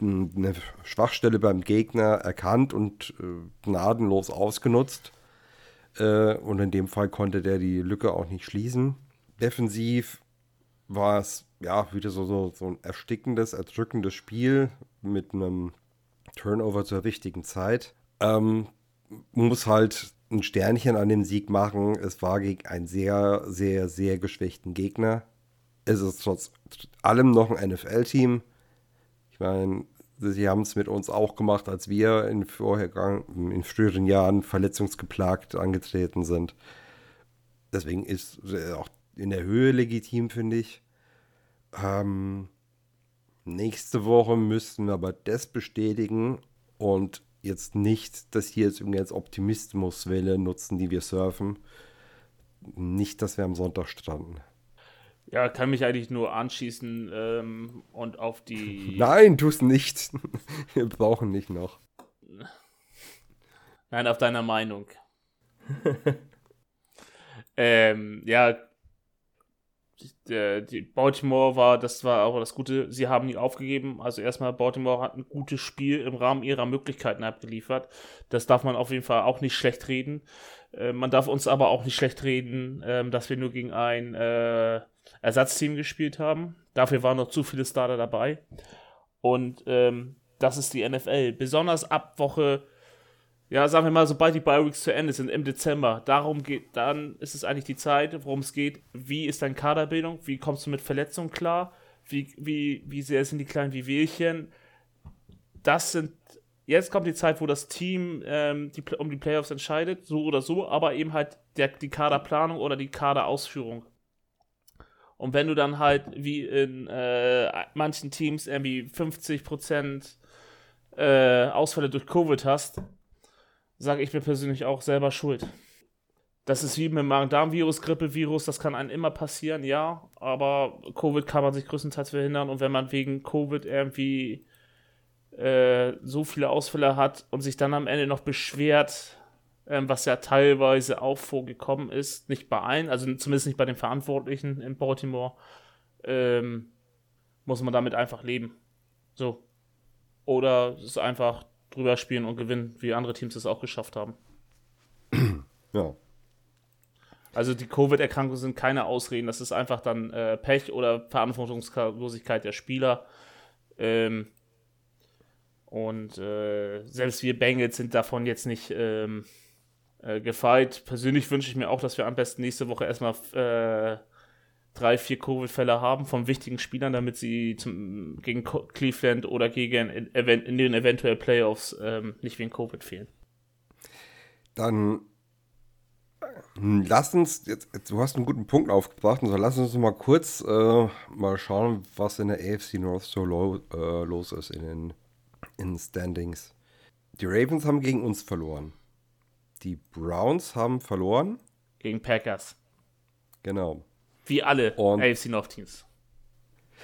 eine Schwachstelle beim Gegner erkannt und äh, gnadenlos ausgenutzt. Äh, und in dem Fall konnte der die Lücke auch nicht schließen. Defensiv war es ja wieder so, so, so ein erstickendes, erdrückendes Spiel mit einem Turnover zur richtigen Zeit. Ähm, muss halt ein Sternchen an dem Sieg machen. Es war gegen einen sehr, sehr, sehr geschwächten Gegner. Es ist trotz allem noch ein NFL-Team. Ich meine, sie haben es mit uns auch gemacht, als wir in, in früheren Jahren verletzungsgeplagt angetreten sind. Deswegen ist auch in der Höhe legitim, finde ich. Ähm, Nächste Woche müssten wir aber das bestätigen und jetzt nicht das hier jetzt irgendwie als Optimismuswelle nutzen, die wir surfen. Nicht, dass wir am Sonntag stranden. Ja, kann mich eigentlich nur anschließen ähm, und auf die. Nein, tu es nicht. Wir brauchen nicht noch. Nein, auf deiner Meinung. ähm, ja, der, die Baltimore war, das war auch das Gute, sie haben nie aufgegeben. Also erstmal, Baltimore hat ein gutes Spiel im Rahmen ihrer Möglichkeiten abgeliefert. Das darf man auf jeden Fall auch nicht schlecht reden. Äh, man darf uns aber auch nicht schlecht reden, äh, dass wir nur gegen ein äh, Ersatzteam gespielt haben. Dafür waren noch zu viele Starter dabei. Und ähm, das ist die NFL. Besonders ab Woche ja, sagen wir mal, sobald die Bi-Weeks zu Ende sind, im Dezember, darum geht, dann ist es eigentlich die Zeit, worum es geht, wie ist deine Kaderbildung, wie kommst du mit Verletzungen klar, wie, wie, wie sehr sind die kleinen Wehwehchen. Das sind, jetzt kommt die Zeit, wo das Team ähm, die, um die Playoffs entscheidet, so oder so, aber eben halt der, die Kaderplanung oder die Kaderausführung. Und wenn du dann halt wie in äh, manchen Teams irgendwie 50% äh, Ausfälle durch Covid hast, sage ich mir persönlich auch selber schuld. Das ist wie mit dem Magen-Darm-Virus, Grippevirus, das kann einem immer passieren, ja, aber Covid kann man sich größtenteils verhindern und wenn man wegen Covid irgendwie äh, so viele Ausfälle hat und sich dann am Ende noch beschwert, ähm, was ja teilweise auch vorgekommen ist, nicht bei allen, also zumindest nicht bei den Verantwortlichen in Baltimore, ähm, muss man damit einfach leben. So. Oder es ist einfach drüber spielen und gewinnen, wie andere Teams es auch geschafft haben. Ja. Also die Covid-Erkrankungen sind keine Ausreden, das ist einfach dann äh, Pech oder Verantwortungslosigkeit der Spieler. Ähm, und äh, selbst wir Bengals sind davon jetzt nicht ähm, äh, gefeit. Persönlich wünsche ich mir auch, dass wir am besten nächste Woche erstmal äh, drei, vier Covid-Fälle haben von wichtigen Spielern, damit sie zum, gegen Cleveland oder gegen in, in den eventuell Playoffs ähm, nicht wegen Covid fehlen. Dann hm, lass uns, jetzt, du hast einen guten Punkt aufgebracht, also lass uns mal kurz äh, mal schauen, was in der AFC North so low, äh, los ist in den in Standings. Die Ravens haben gegen uns verloren. Die Browns haben verloren. Gegen Packers. Genau. Wie alle Und AFC North Teams.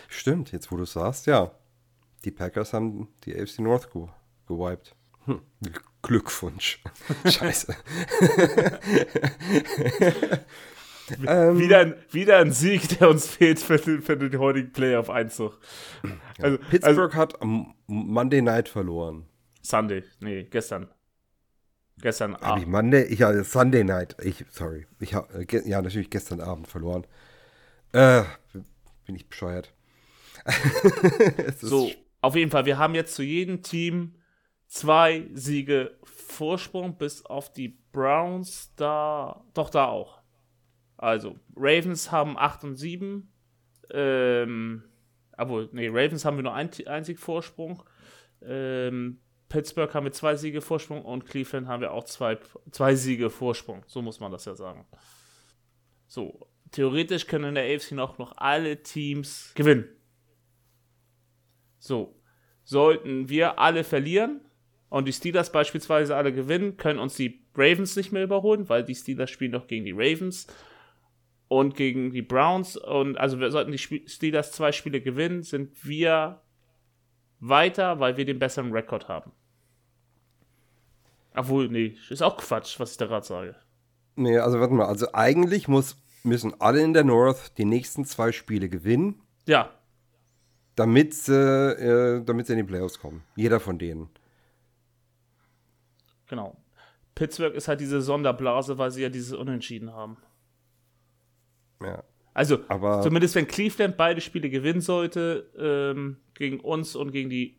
Stimmt, jetzt wo du sagst, ja. Die Packers haben die AFC North ge gewiped. Hm. Glückwunsch. Scheiße. ähm, wieder, ein, wieder ein Sieg, der uns fehlt für den, für den heutigen Playoff-Einzug. Also, Pittsburgh also, hat am Monday Night verloren. Sunday, nee, gestern. Gestern Abend. Hab ich Monday? Ich hatte Sunday Night. Ich, sorry. Ich äh, ja, natürlich gestern Abend verloren. Äh, bin ich bescheuert. so, auf jeden Fall, wir haben jetzt zu jedem Team zwei Siege Vorsprung, bis auf die Browns da, doch da auch. Also, Ravens haben 8 und 7. Ähm, obwohl, nee, Ravens haben wir nur ein, ein Sieg Vorsprung. Ähm, Pittsburgh haben wir zwei Siege Vorsprung und Cleveland haben wir auch zwei, zwei Siege Vorsprung. So muss man das ja sagen. So, theoretisch können in der AFC noch, noch alle Teams gewinnen. So, sollten wir alle verlieren und die Steelers beispielsweise alle gewinnen, können uns die Ravens nicht mehr überholen, weil die Steelers spielen noch gegen die Ravens und gegen die Browns. Und also wir sollten die Steelers zwei Spiele gewinnen, sind wir weiter, weil wir den besseren Rekord haben. Obwohl, nee, ist auch Quatsch, was ich da gerade sage. Nee, also warte mal, also eigentlich muss, müssen alle in der North die nächsten zwei Spiele gewinnen. Ja. Damit sie, äh, damit sie in die Playoffs kommen. Jeder von denen. Genau. Pittsburgh ist halt diese Sonderblase, weil sie ja dieses Unentschieden haben. Ja. Also, aber zumindest wenn Cleveland beide Spiele gewinnen sollte, ähm, gegen uns und gegen die.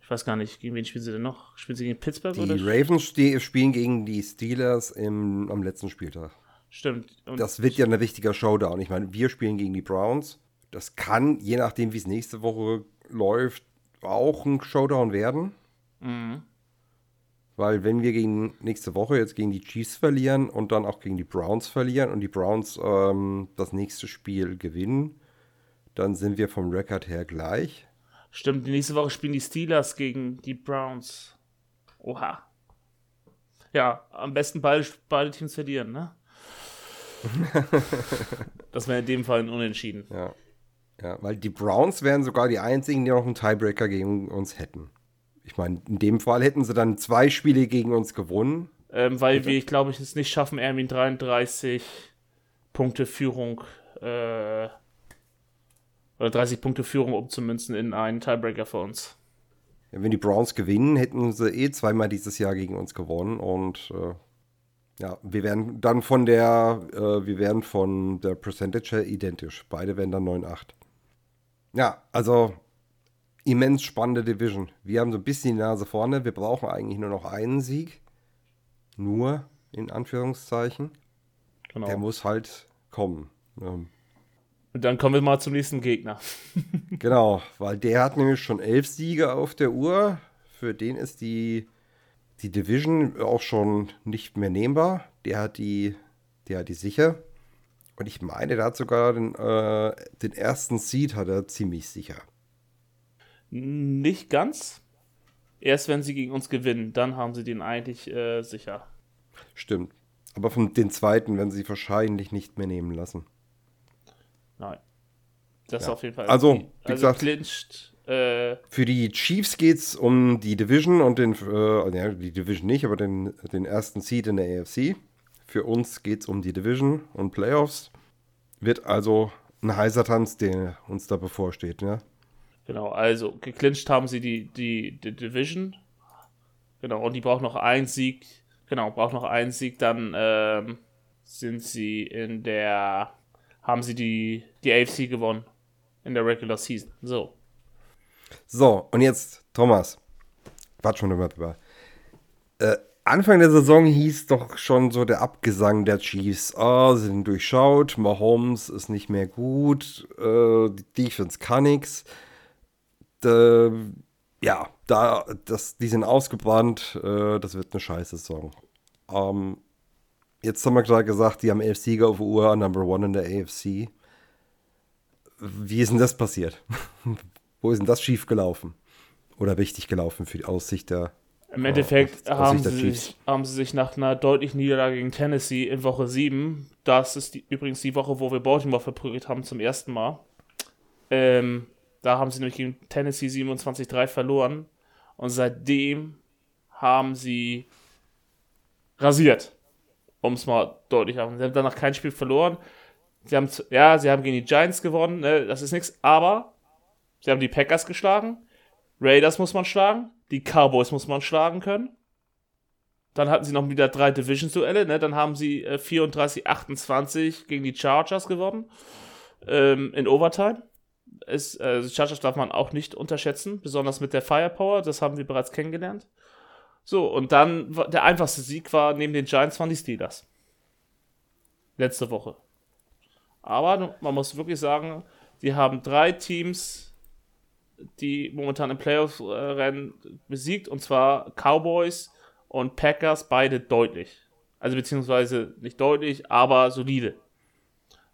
Ich weiß gar nicht, gegen wen spielen sie denn noch? Spielen sie gegen Pittsburgh? Die oder? Ravens spielen gegen die Steelers im, am letzten Spieltag. Stimmt. Und das wird ja ein wichtiger Showdown. Ich meine, wir spielen gegen die Browns. Das kann, je nachdem, wie es nächste Woche läuft, auch ein Showdown werden. Mhm. Weil wenn wir gegen nächste Woche jetzt gegen die Chiefs verlieren und dann auch gegen die Browns verlieren und die Browns ähm, das nächste Spiel gewinnen, dann sind wir vom Rekord her gleich. Stimmt, die nächste Woche spielen die Steelers gegen die Browns. Oha. Ja, am besten beide, beide Teams verlieren, ne? das wäre in dem Fall ein Unentschieden. Ja. ja, weil die Browns wären sogar die einzigen, die noch einen Tiebreaker gegen uns hätten. Ich meine, in dem Fall hätten sie dann zwei Spiele gegen uns gewonnen. Ähm, weil wir, ich glaube, es nicht schaffen, Erwin 33 Punkte Führung äh, oder 30 Punkte Führung umzumünzen in einen Tiebreaker für uns. Ja, wenn die Browns gewinnen, hätten sie eh zweimal dieses Jahr gegen uns gewonnen und äh, ja, wir werden dann von der, äh, wir werden von der Percentage her identisch. Beide werden dann 9-8. Ja, also immens spannende Division. Wir haben so ein bisschen die Nase vorne. Wir brauchen eigentlich nur noch einen Sieg. Nur, in Anführungszeichen. Genau. Der muss halt kommen. Ähm, und dann kommen wir mal zum nächsten Gegner. genau, weil der hat nämlich schon elf Siege auf der Uhr. Für den ist die, die Division auch schon nicht mehr nehmbar. Der hat die, der hat die sicher. Und ich meine, der hat sogar den, äh, den ersten Seed hat er ziemlich sicher. Nicht ganz. Erst wenn sie gegen uns gewinnen, dann haben sie den eigentlich äh, sicher. Stimmt. Aber von den zweiten werden sie wahrscheinlich nicht mehr nehmen lassen. Nein. Das ja. auf jeden Fall. Also, wie also gesagt, clinched, äh, für die Chiefs geht es um die Division und den, äh, ja, die Division nicht, aber den, den ersten Seed in der AFC. Für uns geht es um die Division und Playoffs. Wird also ein heißer Tanz, der uns da bevorsteht, ja. Genau, also geclincht haben sie die, die, die Division. Genau, und die braucht noch einen Sieg. Genau, braucht noch einen Sieg, dann ähm, sind sie in der haben sie die, die AFC gewonnen in der Regular Season. So. So, und jetzt, Thomas. Quatsch schon immer drüber. Äh, Anfang der Saison hieß doch schon so der Abgesang der Chiefs. Oh, sie sind durchschaut, Mahomes ist nicht mehr gut, äh, die Defense kann nichts. Ja, da, das, die sind ausgebrannt, äh, das wird eine scheiße Saison. Ähm, Jetzt haben wir gerade gesagt, die haben elf Sieger auf Uhr, Number One in der AFC. Wie ist denn das passiert? Wo ist denn das schief gelaufen? Oder richtig gelaufen für die Aussicht der. Im Endeffekt aus, haben, sie sich, haben sie sich nach einer deutlichen Niederlage gegen Tennessee in Woche 7, das ist die, übrigens die Woche, wo wir Baltimore verprügelt haben zum ersten Mal. Ähm, da haben sie nämlich gegen Tennessee 27-3 verloren. Und seitdem haben sie rasiert um es mal deutlich zu machen. Sie haben danach kein Spiel verloren. Sie haben, ja, sie haben gegen die Giants gewonnen, ne, das ist nichts, aber sie haben die Packers geschlagen. Raiders muss man schlagen. Die Cowboys muss man schlagen können. Dann hatten sie noch wieder drei Divisions-Duelle, ne? Dann haben sie äh, 34-28 gegen die Chargers gewonnen. Ähm, in Overtime. Ist, äh, die Chargers darf man auch nicht unterschätzen, besonders mit der Firepower, das haben wir bereits kennengelernt. So, und dann, der einfachste Sieg war neben den Giants waren die Steelers. Letzte Woche. Aber man muss wirklich sagen, sie haben drei Teams, die momentan im Playoff-Rennen besiegt, und zwar Cowboys und Packers, beide deutlich. Also beziehungsweise nicht deutlich, aber solide.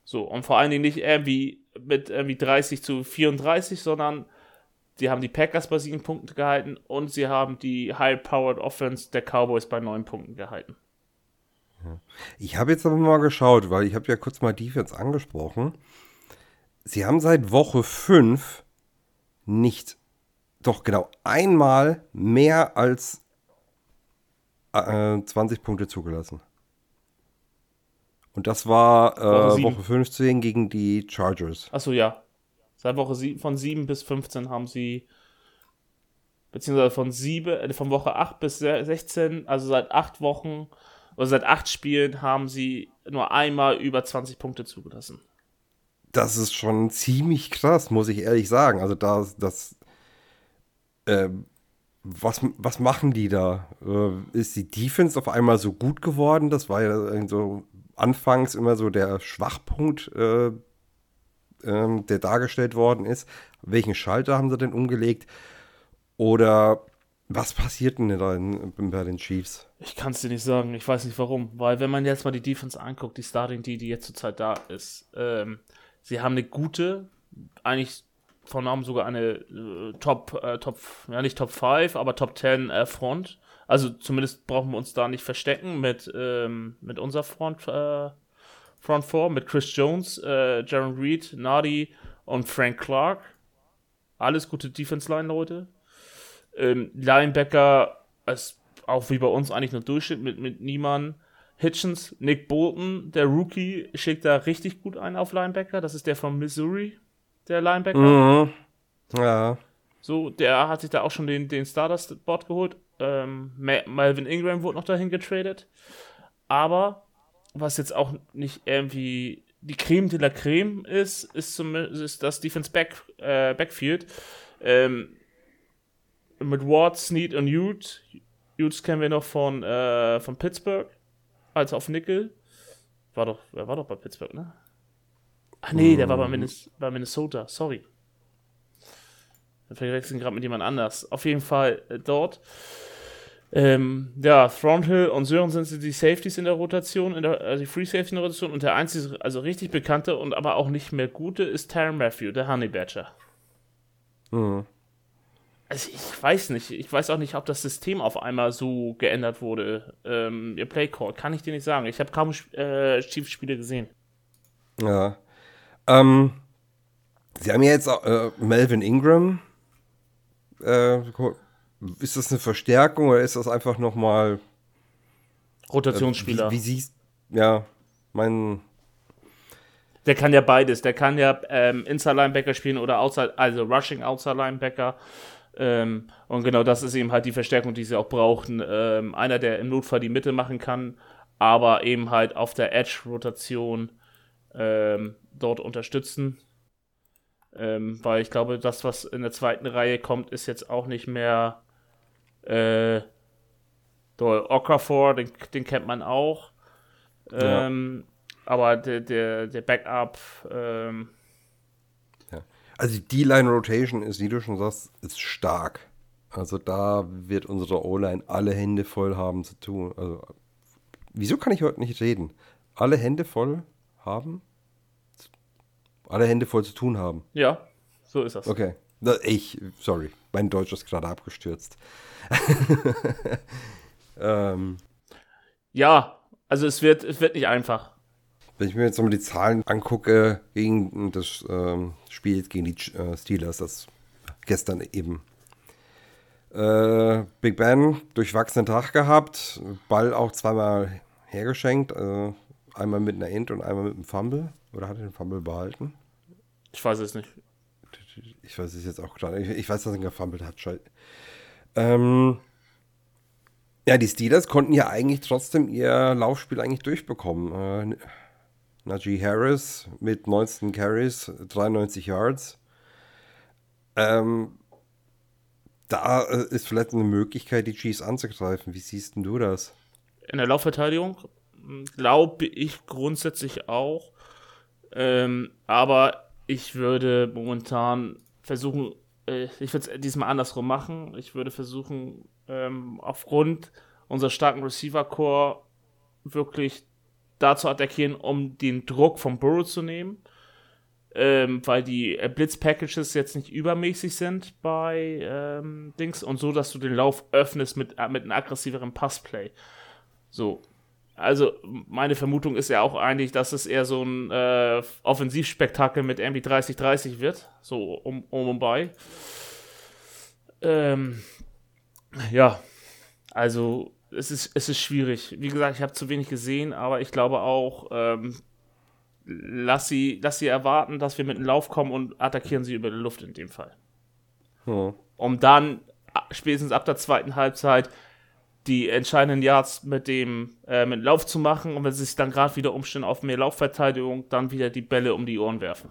So, und vor allen Dingen nicht irgendwie mit irgendwie 30 zu 34, sondern Sie haben die Packers bei sieben Punkten gehalten und sie haben die High-Powered Offense der Cowboys bei neun Punkten gehalten. Ich habe jetzt aber mal geschaut, weil ich habe ja kurz mal Defense angesprochen. Sie haben seit Woche 5 nicht, doch genau einmal mehr als äh, 20 Punkte zugelassen. Und das war äh, Woche, Woche 15 gegen die Chargers. Achso, ja. Seit Woche sie von 7 bis 15 haben sie, beziehungsweise von, 7, äh, von Woche 8 bis 16, also seit 8 Wochen oder seit 8 Spielen haben sie nur einmal über 20 Punkte zugelassen. Das ist schon ziemlich krass, muss ich ehrlich sagen. Also da, das, äh, was, was machen die da? Äh, ist die Defense auf einmal so gut geworden? Das war ja so anfangs immer so der Schwachpunkt äh, ähm, der dargestellt worden ist. Welchen Schalter haben sie denn umgelegt? Oder was passiert denn da in, bei den Chiefs? Ich kann es dir nicht sagen. Ich weiß nicht warum. Weil wenn man jetzt mal die Defense anguckt, die Starting, die, die jetzt zurzeit da ist, ähm, sie haben eine gute, eigentlich von Namen sogar eine äh, Top, äh, Top, ja nicht Top 5, aber Top 10 äh, Front. Also zumindest brauchen wir uns da nicht verstecken mit, ähm, mit unserer Front, äh, Front Four mit Chris Jones, äh, Jaron Reed, Nadi und Frank Clark. Alles gute Defense-Line-Leute. Ähm, Linebacker ist auch wie bei uns eigentlich nur Durchschnitt mit, mit Niemann. Hitchens, Nick Bolton, der Rookie, schickt da richtig gut ein auf Linebacker. Das ist der von Missouri, der Linebacker. Mhm. Ja. So, der hat sich da auch schon den, den Starter-Spot geholt. Ähm, Melvin Ingram wurde noch dahin getradet. Aber was jetzt auch nicht irgendwie die Creme de la Creme ist, ist, zumindest das Defense Back, äh, Backfield. Ähm, mit Ward, Snead und Ute. Utes kennen wir noch von, äh, von Pittsburgh als auf Nickel. War doch, er war doch bei Pittsburgh, ne? Ach nee, der war bei, Minnes bei Minnesota, sorry. Wir verwechseln gerade mit jemand anders. Auf jeden Fall äh, dort. Ähm, ja, Thornhill und Sören sind die Safeties in der Rotation, in der, also die Free Safety in der Rotation. Und der einzige, also richtig bekannte und aber auch nicht mehr gute, ist Taron Matthew, der Honey Badger. Mhm. Also ich weiß nicht, ich weiß auch nicht, ob das System auf einmal so geändert wurde. Ähm, ihr Playcall, kann ich dir nicht sagen. Ich habe kaum äh, Chiefs-Spiele gesehen. Ja. Ähm, Sie haben ja jetzt äh, Melvin Ingram. Äh, ist das eine Verstärkung oder ist das einfach nochmal Rotationsspieler? Äh, wie, wie siehst ja, mein. Der kann ja beides. Der kann ja ähm, Inside Linebacker spielen oder Outside, also Rushing Outside Linebacker. Ähm, und genau das ist eben halt die Verstärkung, die sie auch brauchten. Ähm, einer, der im Notfall die Mitte machen kann, aber eben halt auf der Edge-Rotation ähm, dort unterstützen. Ähm, weil ich glaube, das, was in der zweiten Reihe kommt, ist jetzt auch nicht mehr äh, Okafor, den, den kennt man auch. Ähm, ja. Aber der, der, der Backup, ähm, also die D-Line-Rotation ist, wie du schon sagst, ist stark. Also da wird unsere O-Line alle Hände voll haben zu tun. Also wieso kann ich heute nicht reden? Alle Hände voll haben? Alle Hände voll zu tun haben. Ja, so ist das. Okay. Ich, sorry, mein Deutsch ist gerade abgestürzt. ähm. Ja, also es wird, es wird nicht einfach. Wenn ich mir jetzt nochmal die Zahlen angucke gegen das ähm, Spiel gegen die äh, Steelers, das gestern eben. Äh, Big Ben durchwachsenen Tag gehabt, Ball auch zweimal hergeschenkt, äh, einmal mit einer Int und einmal mit einem Fumble. Oder hat er den Fumble behalten? Ich weiß es nicht. Ich weiß es jetzt auch gerade. Ich, ich, weiß, dass er gefummelt hat. Ähm, ja, die Steelers konnten ja eigentlich trotzdem ihr Laufspiel eigentlich durchbekommen. Äh, Najee Harris mit 19 Carries, 93 Yards. Ähm, da äh, ist vielleicht eine Möglichkeit, die Chiefs anzugreifen. Wie siehst du das? In der Laufverteidigung hm, glaube ich grundsätzlich auch. Ähm, aber ich würde momentan versuchen, äh, ich würde es diesmal andersrum machen. Ich würde versuchen, ähm, aufgrund unserer starken Receiver-Core wirklich da zu attackieren, um den Druck vom Burrow zu nehmen. Ähm, weil die äh, Blitz-Packages jetzt nicht übermäßig sind bei ähm, Dings und so, dass du den Lauf öffnest mit, äh, mit einem aggressiveren Passplay. So. Also, meine Vermutung ist ja auch eigentlich, dass es eher so ein äh, Offensivspektakel mit irgendwie 30-30 wird. So um, um und bei. Ähm, ja. Also, es ist, es ist schwierig. Wie gesagt, ich habe zu wenig gesehen, aber ich glaube auch, ähm, lass, sie, lass sie erwarten, dass wir mit dem Lauf kommen und attackieren sie über die Luft in dem Fall. Hm. Um dann spätestens ab der zweiten Halbzeit die entscheidenden Yards mit dem äh, mit Lauf zu machen und wenn sie sich dann gerade wieder umstellen auf mehr Laufverteidigung, dann wieder die Bälle um die Ohren werfen.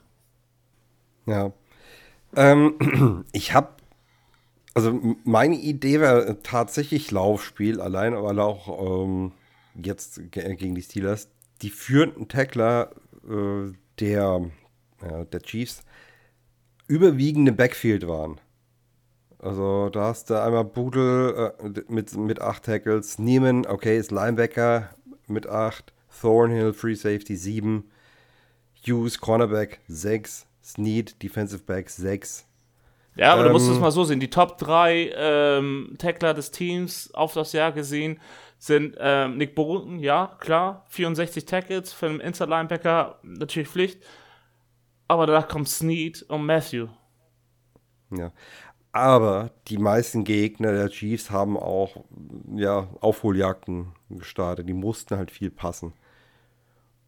Ja. Ähm, ich habe also meine Idee wäre tatsächlich Laufspiel, allein, weil auch ähm, jetzt gegen die Steelers die führenden Tackler äh, der, ja, der Chiefs überwiegende Backfield waren. Also da hast du einmal Budel äh, mit, mit acht Tackles, Neiman, okay, ist Linebacker mit acht, Thornhill, Free Safety sieben, Hughes, Cornerback sechs, Snead, Defensive Back sechs, ja, aber ähm, du musst es ähm. mal so sehen. Die Top 3 ähm, Tackler des Teams auf das Jahr gesehen sind ähm, Nick Bolton, ja, klar, 64 Tackles für einen Inside Linebacker, natürlich Pflicht. Aber danach kommt Snead und Matthew. Ja. Aber die meisten Gegner der Chiefs haben auch ja, Aufholjagden gestartet. Die mussten halt viel passen.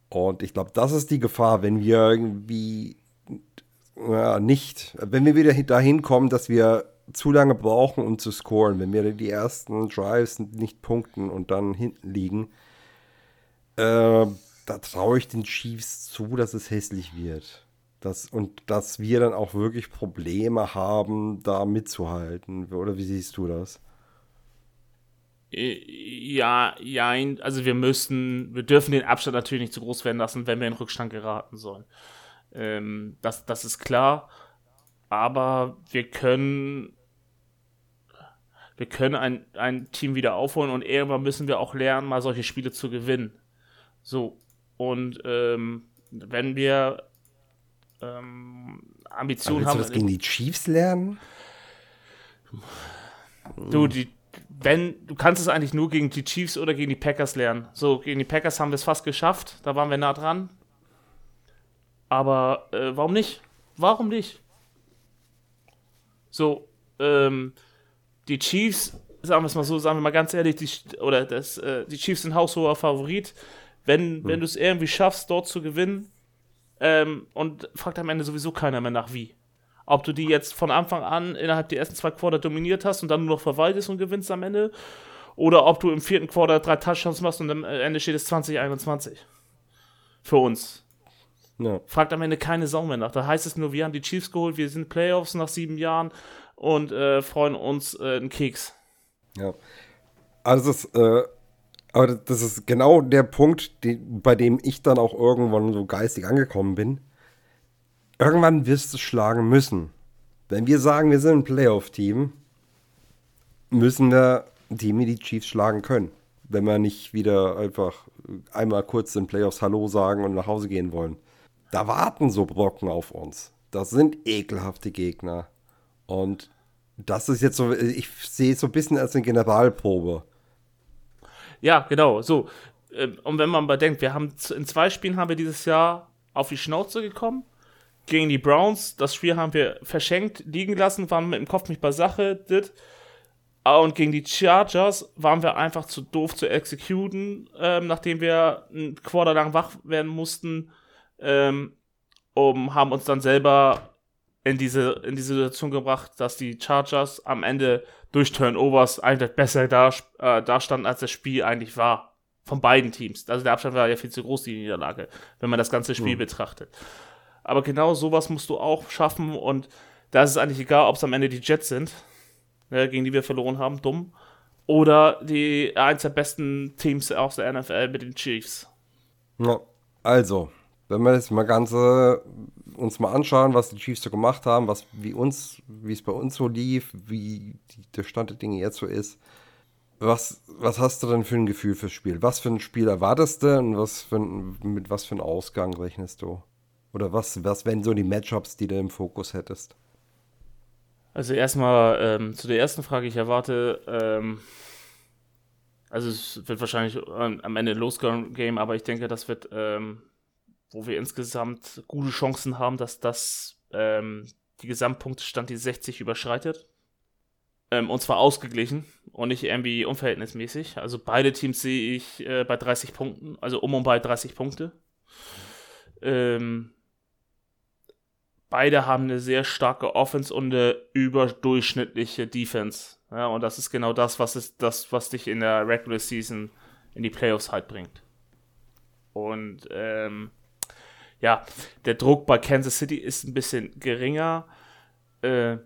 Und ich glaube, das ist die Gefahr, wenn wir irgendwie ja, nicht, wenn wir wieder dahin kommen, dass wir zu lange brauchen, um zu scoren, wenn wir die ersten Drives nicht punkten und dann hinten liegen, äh, da traue ich den Chiefs zu, dass es hässlich wird. Das, und dass wir dann auch wirklich Probleme haben, da mitzuhalten. Oder wie siehst du das? Äh, ja, ja, also wir müssen, wir dürfen den Abstand natürlich nicht zu groß werden lassen, wenn wir in Rückstand geraten sollen. Ähm, das, das ist klar. Aber wir können, wir können ein, ein Team wieder aufholen und irgendwann müssen wir auch lernen, mal solche Spiele zu gewinnen. So. Und ähm, wenn wir ähm, Ambitionen haben. Du das gegen die Chiefs lernen? Du, die, wenn, du kannst es eigentlich nur gegen die Chiefs oder gegen die Packers lernen. So, gegen die Packers haben wir es fast geschafft, da waren wir nah dran. Aber äh, warum nicht? Warum nicht? So, ähm, die Chiefs, sagen wir es mal so, sagen wir mal ganz ehrlich, die, oder das, äh, die Chiefs sind haushoher Favorit. Wenn, hm. wenn du es irgendwie schaffst, dort zu gewinnen, ähm, und fragt am Ende sowieso keiner mehr nach wie. Ob du die jetzt von Anfang an innerhalb der ersten zwei Quarter dominiert hast und dann nur noch verwaltest und gewinnst am Ende, oder ob du im vierten Quarter drei Touchdowns machst und am Ende steht es 2021. Für uns. Ja. Fragt am Ende keine Sau mehr nach. Da heißt es nur, wir haben die Chiefs geholt, wir sind Playoffs nach sieben Jahren und äh, freuen uns äh, einen Keks. Ja. Also das, äh, aber das ist genau der Punkt, die, bei dem ich dann auch irgendwann so geistig angekommen bin. Irgendwann wirst du schlagen müssen. Wenn wir sagen, wir sind ein Playoff-Team, müssen wir die die Chiefs schlagen können. Wenn wir nicht wieder einfach einmal kurz in Playoffs Hallo sagen und nach Hause gehen wollen. Da warten so Brocken auf uns. Das sind ekelhafte Gegner. Und das ist jetzt so, ich sehe es so ein bisschen als eine Generalprobe. Ja, genau, so. Ähm, und wenn man bedenkt, wir haben in zwei Spielen haben wir dieses Jahr auf die Schnauze gekommen. Gegen die Browns, das Spiel haben wir verschenkt, liegen lassen, waren mit dem Kopf nicht bei Sache. Dit. Ah, und gegen die Chargers waren wir einfach zu doof zu exekuten, ähm, nachdem wir ein Quarter lang wach werden mussten, ähm, um, haben uns dann selber in diese, in die Situation gebracht, dass die Chargers am Ende durch Turnovers eigentlich besser da, äh, dastanden, als das Spiel eigentlich war. Von beiden Teams. Also der Abstand war ja viel zu groß, die Niederlage, wenn man das ganze Spiel mhm. betrachtet. Aber genau sowas musst du auch schaffen und da ist es eigentlich egal, ob es am Ende die Jets sind, ne, gegen die wir verloren haben, dumm, oder die eins der besten Teams aus der NFL mit den Chiefs. Ja, also, wenn wir jetzt mal ganze uns mal anschauen, was die Chiefs so gemacht haben, was wie uns, wie es bei uns so lief, wie die, der Stand der Dinge jetzt so ist. Was, was hast du denn für ein Gefühl fürs Spiel? Was für ein Spiel erwartest du und was für ein, mit was für einem Ausgang rechnest du? Oder was, was wären so die Matchups, die du im Fokus hättest? Also erstmal ähm, zu der ersten Frage, ich erwarte, ähm, also es wird wahrscheinlich am Ende Low-Scoring-Game, aber ich denke, das wird ähm, wo wir insgesamt gute Chancen haben, dass das ähm, die Gesamtpunktestand die 60 überschreitet. Ähm, und zwar ausgeglichen und nicht irgendwie unverhältnismäßig. Also beide Teams sehe ich äh, bei 30 Punkten, also um und bei 30 Punkte. Ähm, beide haben eine sehr starke Offense und eine überdurchschnittliche Defense. Ja, und das ist genau das, was ist das, was dich in der Regular Season in die Playoffs halt bringt. Und ähm, ja, der Druck bei Kansas City ist ein bisschen geringer. Äh,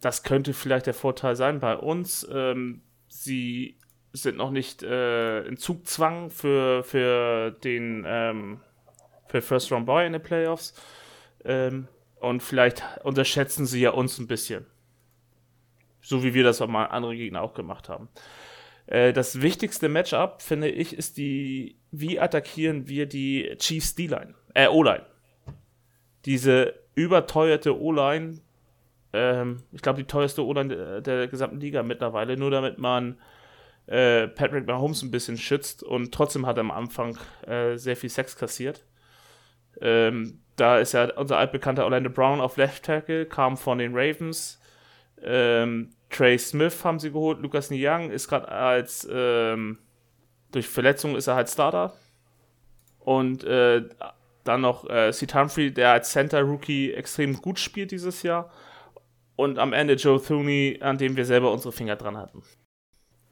das könnte vielleicht der Vorteil sein bei uns. Ähm, sie sind noch nicht äh, in Zugzwang für, für den ähm, für First Round Boy in den Playoffs. Ähm, und vielleicht unterschätzen sie ja uns ein bisschen. So wie wir das auch mal andere Gegner auch gemacht haben. Äh, das wichtigste Matchup, finde ich, ist die, wie attackieren wir die Chiefs D-Line äh, O-Line. Diese überteuerte O-Line, ähm, ich glaube, die teuerste O-Line der, der, gesamten Liga mittlerweile, nur damit man äh, Patrick Mahomes ein bisschen schützt und trotzdem hat er am Anfang äh, sehr viel Sex kassiert. Ähm, da ist ja unser altbekannter Orlando Brown auf Left Tackle, kam von den Ravens. Ähm, Trey Smith haben sie geholt. Lucas Niang ist gerade als ähm, durch Verletzung ist er halt Starter. Und äh, dann noch äh, Sid Humphrey, der als Center Rookie extrem gut spielt dieses Jahr. Und am Ende Joe Thuney, an dem wir selber unsere Finger dran hatten.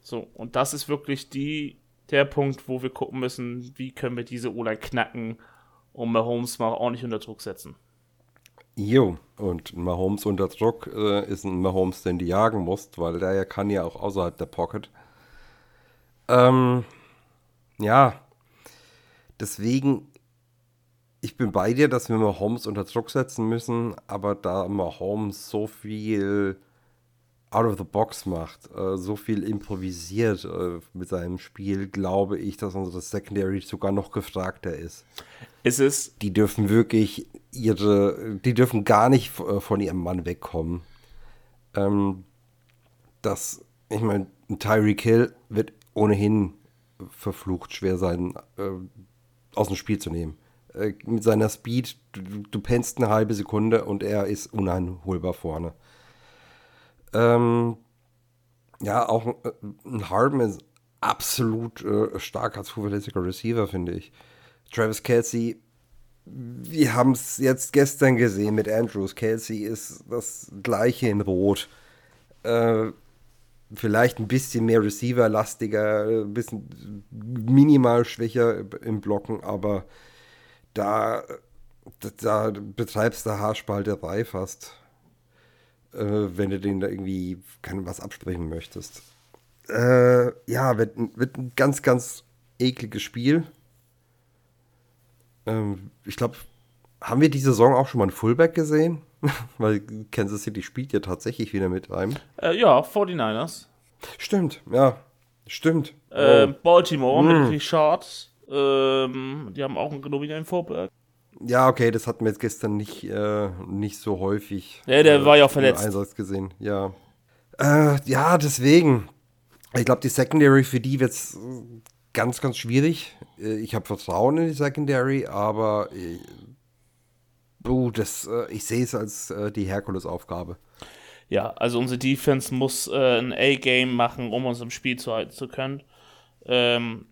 So, und das ist wirklich die, der Punkt, wo wir gucken müssen, wie können wir diese O-Line knacken und Mahomes mal ordentlich unter Druck setzen. Jo, und Mahomes unter Druck äh, ist ein Mahomes, den du jagen musst, weil der ja kann ja auch außerhalb der Pocket. Ähm, ja, deswegen, ich bin bei dir, dass wir Mahomes unter Druck setzen müssen, aber da Mahomes so viel out of the box macht, äh, so viel improvisiert äh, mit seinem Spiel, glaube ich, dass unsere Secondary sogar noch gefragter ist. Ist es? Die dürfen wirklich ihre, die dürfen gar nicht äh, von ihrem Mann wegkommen. Ähm, das, ich meine, ein Tyreek Hill wird ohnehin verflucht schwer sein, äh, aus dem Spiel zu nehmen. Äh, mit seiner Speed, du, du pennst eine halbe Sekunde und er ist uneinholbar vorne. Ähm, ja, auch äh, ein Harden ist absolut äh, stark als zuverlässiger Receiver, finde ich. Travis Kelsey, wir haben es jetzt gestern gesehen mit Andrews. Kelsey ist das gleiche in Rot. Äh, vielleicht ein bisschen mehr Receiver-lastiger, ein bisschen minimal schwächer im Blocken, aber da, da betreibst du Haarspalterei fast äh, wenn du denen da irgendwie kann, was absprechen möchtest. Äh, ja, wird, wird ein ganz, ganz ekliges Spiel. Ähm, ich glaube, haben wir diese Saison auch schon mal einen Fullback gesehen? Weil Kansas City spielt ja tatsächlich wieder mit einem. Äh, ja, 49ers. Stimmt, ja. Stimmt. Äh, oh. Baltimore mm. mit Richard. Ähm, die haben auch einen genominierten Fullback. Ja, okay, das hatten wir jetzt gestern nicht, äh, nicht so häufig. Ja, der äh, war ja auch verletzt. Einsatz gesehen, ja. Äh, ja, deswegen. Ich glaube, die Secondary für die wird es ganz, ganz schwierig. Äh, ich habe Vertrauen in die Secondary, aber uh, das, äh, ich sehe es als äh, die Herkulesaufgabe. Ja, also unsere Defense muss ein A-Game machen, um uns im Spiel zu halten zu können. Ähm,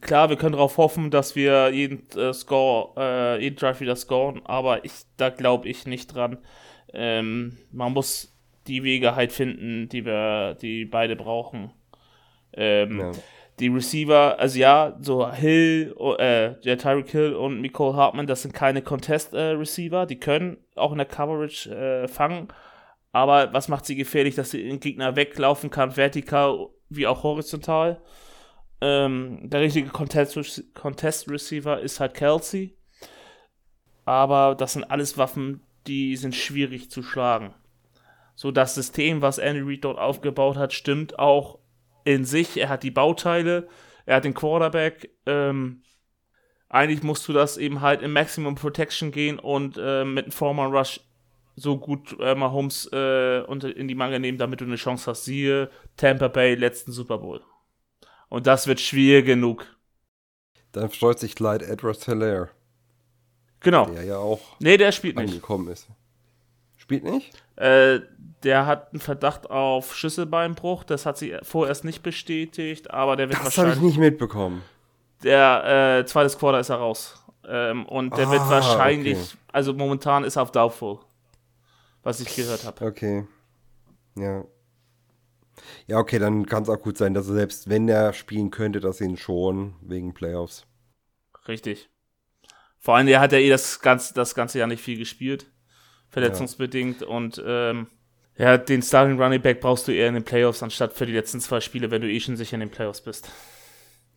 klar, wir können darauf hoffen, dass wir jeden äh, Score, äh, jeden Drive wieder scoren, aber ich, da glaube ich nicht dran. Ähm, man muss die Wege halt finden, die wir, die beide brauchen. Ähm, ja. Die Receiver, also ja, so Hill, äh, der Tyreek Hill und Nicole Hartman, das sind keine Contest-Receiver, äh, die können auch in der Coverage äh, fangen, aber was macht sie gefährlich, dass sie den Gegner weglaufen kann, vertikal wie auch horizontal? Ähm, der richtige Contest, Contest Receiver ist halt Kelsey. Aber das sind alles Waffen, die sind schwierig zu schlagen. So das System, was Andy Reid dort aufgebaut hat, stimmt auch in sich. Er hat die Bauteile, er hat den Quarterback. Ähm, eigentlich musst du das eben halt im Maximum Protection gehen und äh, mit einem Foreman Rush so gut äh, Mahomes äh, in die Mangel nehmen, damit du eine Chance hast. Siehe Tampa Bay letzten Super Bowl. Und das wird schwierig genug. Dann freut sich Clyde Edwards Hilaire. Genau. Der ja auch nee, der spielt nicht. angekommen ist. Spielt nicht? Äh, der hat einen Verdacht auf Schüsselbeinbruch. Das hat sie vorerst nicht bestätigt, aber der wird das wahrscheinlich. Das habe ich nicht mitbekommen. Der äh, zweites Quarter ist er raus. Ähm, und der ah, wird wahrscheinlich, okay. also momentan ist er auf Doubtful. Was ich gehört habe. Okay. Ja. Ja, okay, dann kann es auch gut sein, dass er selbst, wenn er spielen könnte, dass ihn schon wegen Playoffs. Richtig. Vor allem, er hat ja eh das ganze, das ganze Jahr nicht viel gespielt. Verletzungsbedingt. Ja. Und ähm, ja, den Starting Running Back brauchst du eher in den Playoffs, anstatt für die letzten zwei Spiele, wenn du eh schon sicher in den Playoffs bist.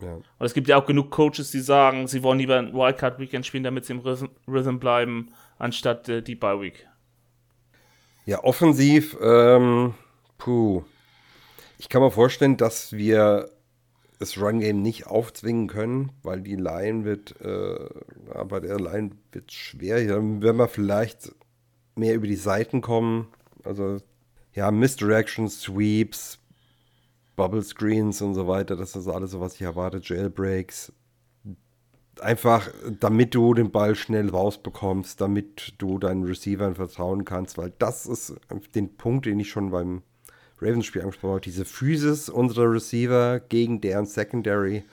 Ja. Und es gibt ja auch genug Coaches, die sagen, sie wollen lieber ein Wildcard Weekend spielen, damit sie im Rhythm bleiben, anstatt äh, die Bye Week. Ja, offensiv, ähm, puh. Ich kann mir vorstellen, dass wir das Run-Game nicht aufzwingen können, weil die Line wird, äh, aber der Line wird schwer. Dann werden wir vielleicht mehr über die Seiten kommen. Also, ja, Misdirections, Sweeps, Bubble Screens und so weiter. Das ist alles so, was ich erwarte. Jailbreaks. einfach, damit du den Ball schnell rausbekommst, damit du deinen Receivern vertrauen kannst, weil das ist den Punkt, den ich schon beim Ravens-Spiel angesprochen habe. Diese Physis unserer Receiver gegen deren Secondary,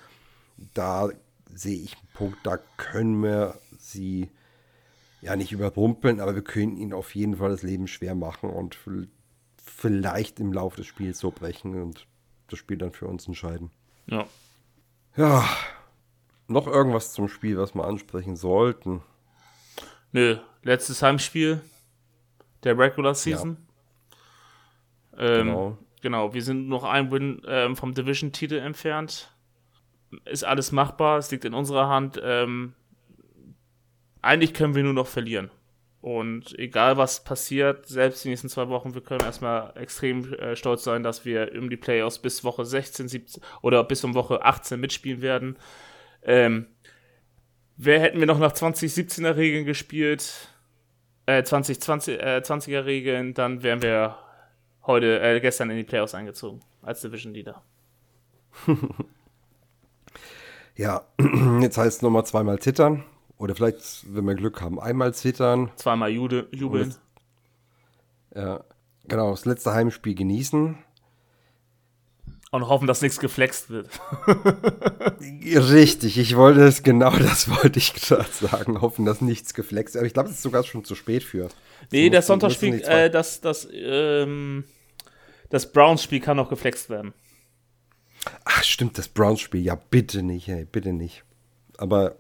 da sehe ich einen Punkt, da können wir sie ja nicht überrumpeln, aber wir können ihnen auf jeden Fall das Leben schwer machen und vielleicht im Laufe des Spiels so brechen und das Spiel dann für uns entscheiden. Ja. Ja. Noch irgendwas zum Spiel, was wir ansprechen sollten? Nö, letztes Heimspiel der Regular Season. Ja. Ähm, genau. Genau, wir sind noch ein Win ähm, vom Division-Titel entfernt. Ist alles machbar, es liegt in unserer Hand. Ähm, eigentlich können wir nur noch verlieren. Und egal was passiert, selbst die nächsten zwei Wochen, wir können erstmal extrem äh, stolz sein, dass wir um die Playoffs bis Woche 16, 17 oder bis um Woche 18 mitspielen werden. Ähm, wer hätten wir noch nach 2017er Regeln gespielt, äh, 2020, äh, 20er Regeln, dann wären wir heute, äh, gestern in die Playoffs eingezogen als Division Leader. ja, jetzt heißt es nochmal zweimal zittern. Oder vielleicht, wenn wir Glück haben, einmal zittern. Zweimal Jude, jubeln. ja, genau, das letzte Heimspiel genießen. Und hoffen, dass nichts geflext wird. Richtig, ich wollte es, genau das wollte ich gerade sagen. Hoffen, dass nichts geflext wird. Aber ich glaube, es ist sogar schon zu spät für. Nee, das Sonntagsspiel, äh, das, das, ähm, das Browns-Spiel kann noch geflext werden. Ach, stimmt, das Browns-Spiel. Ja, bitte nicht, ey, bitte nicht. Aber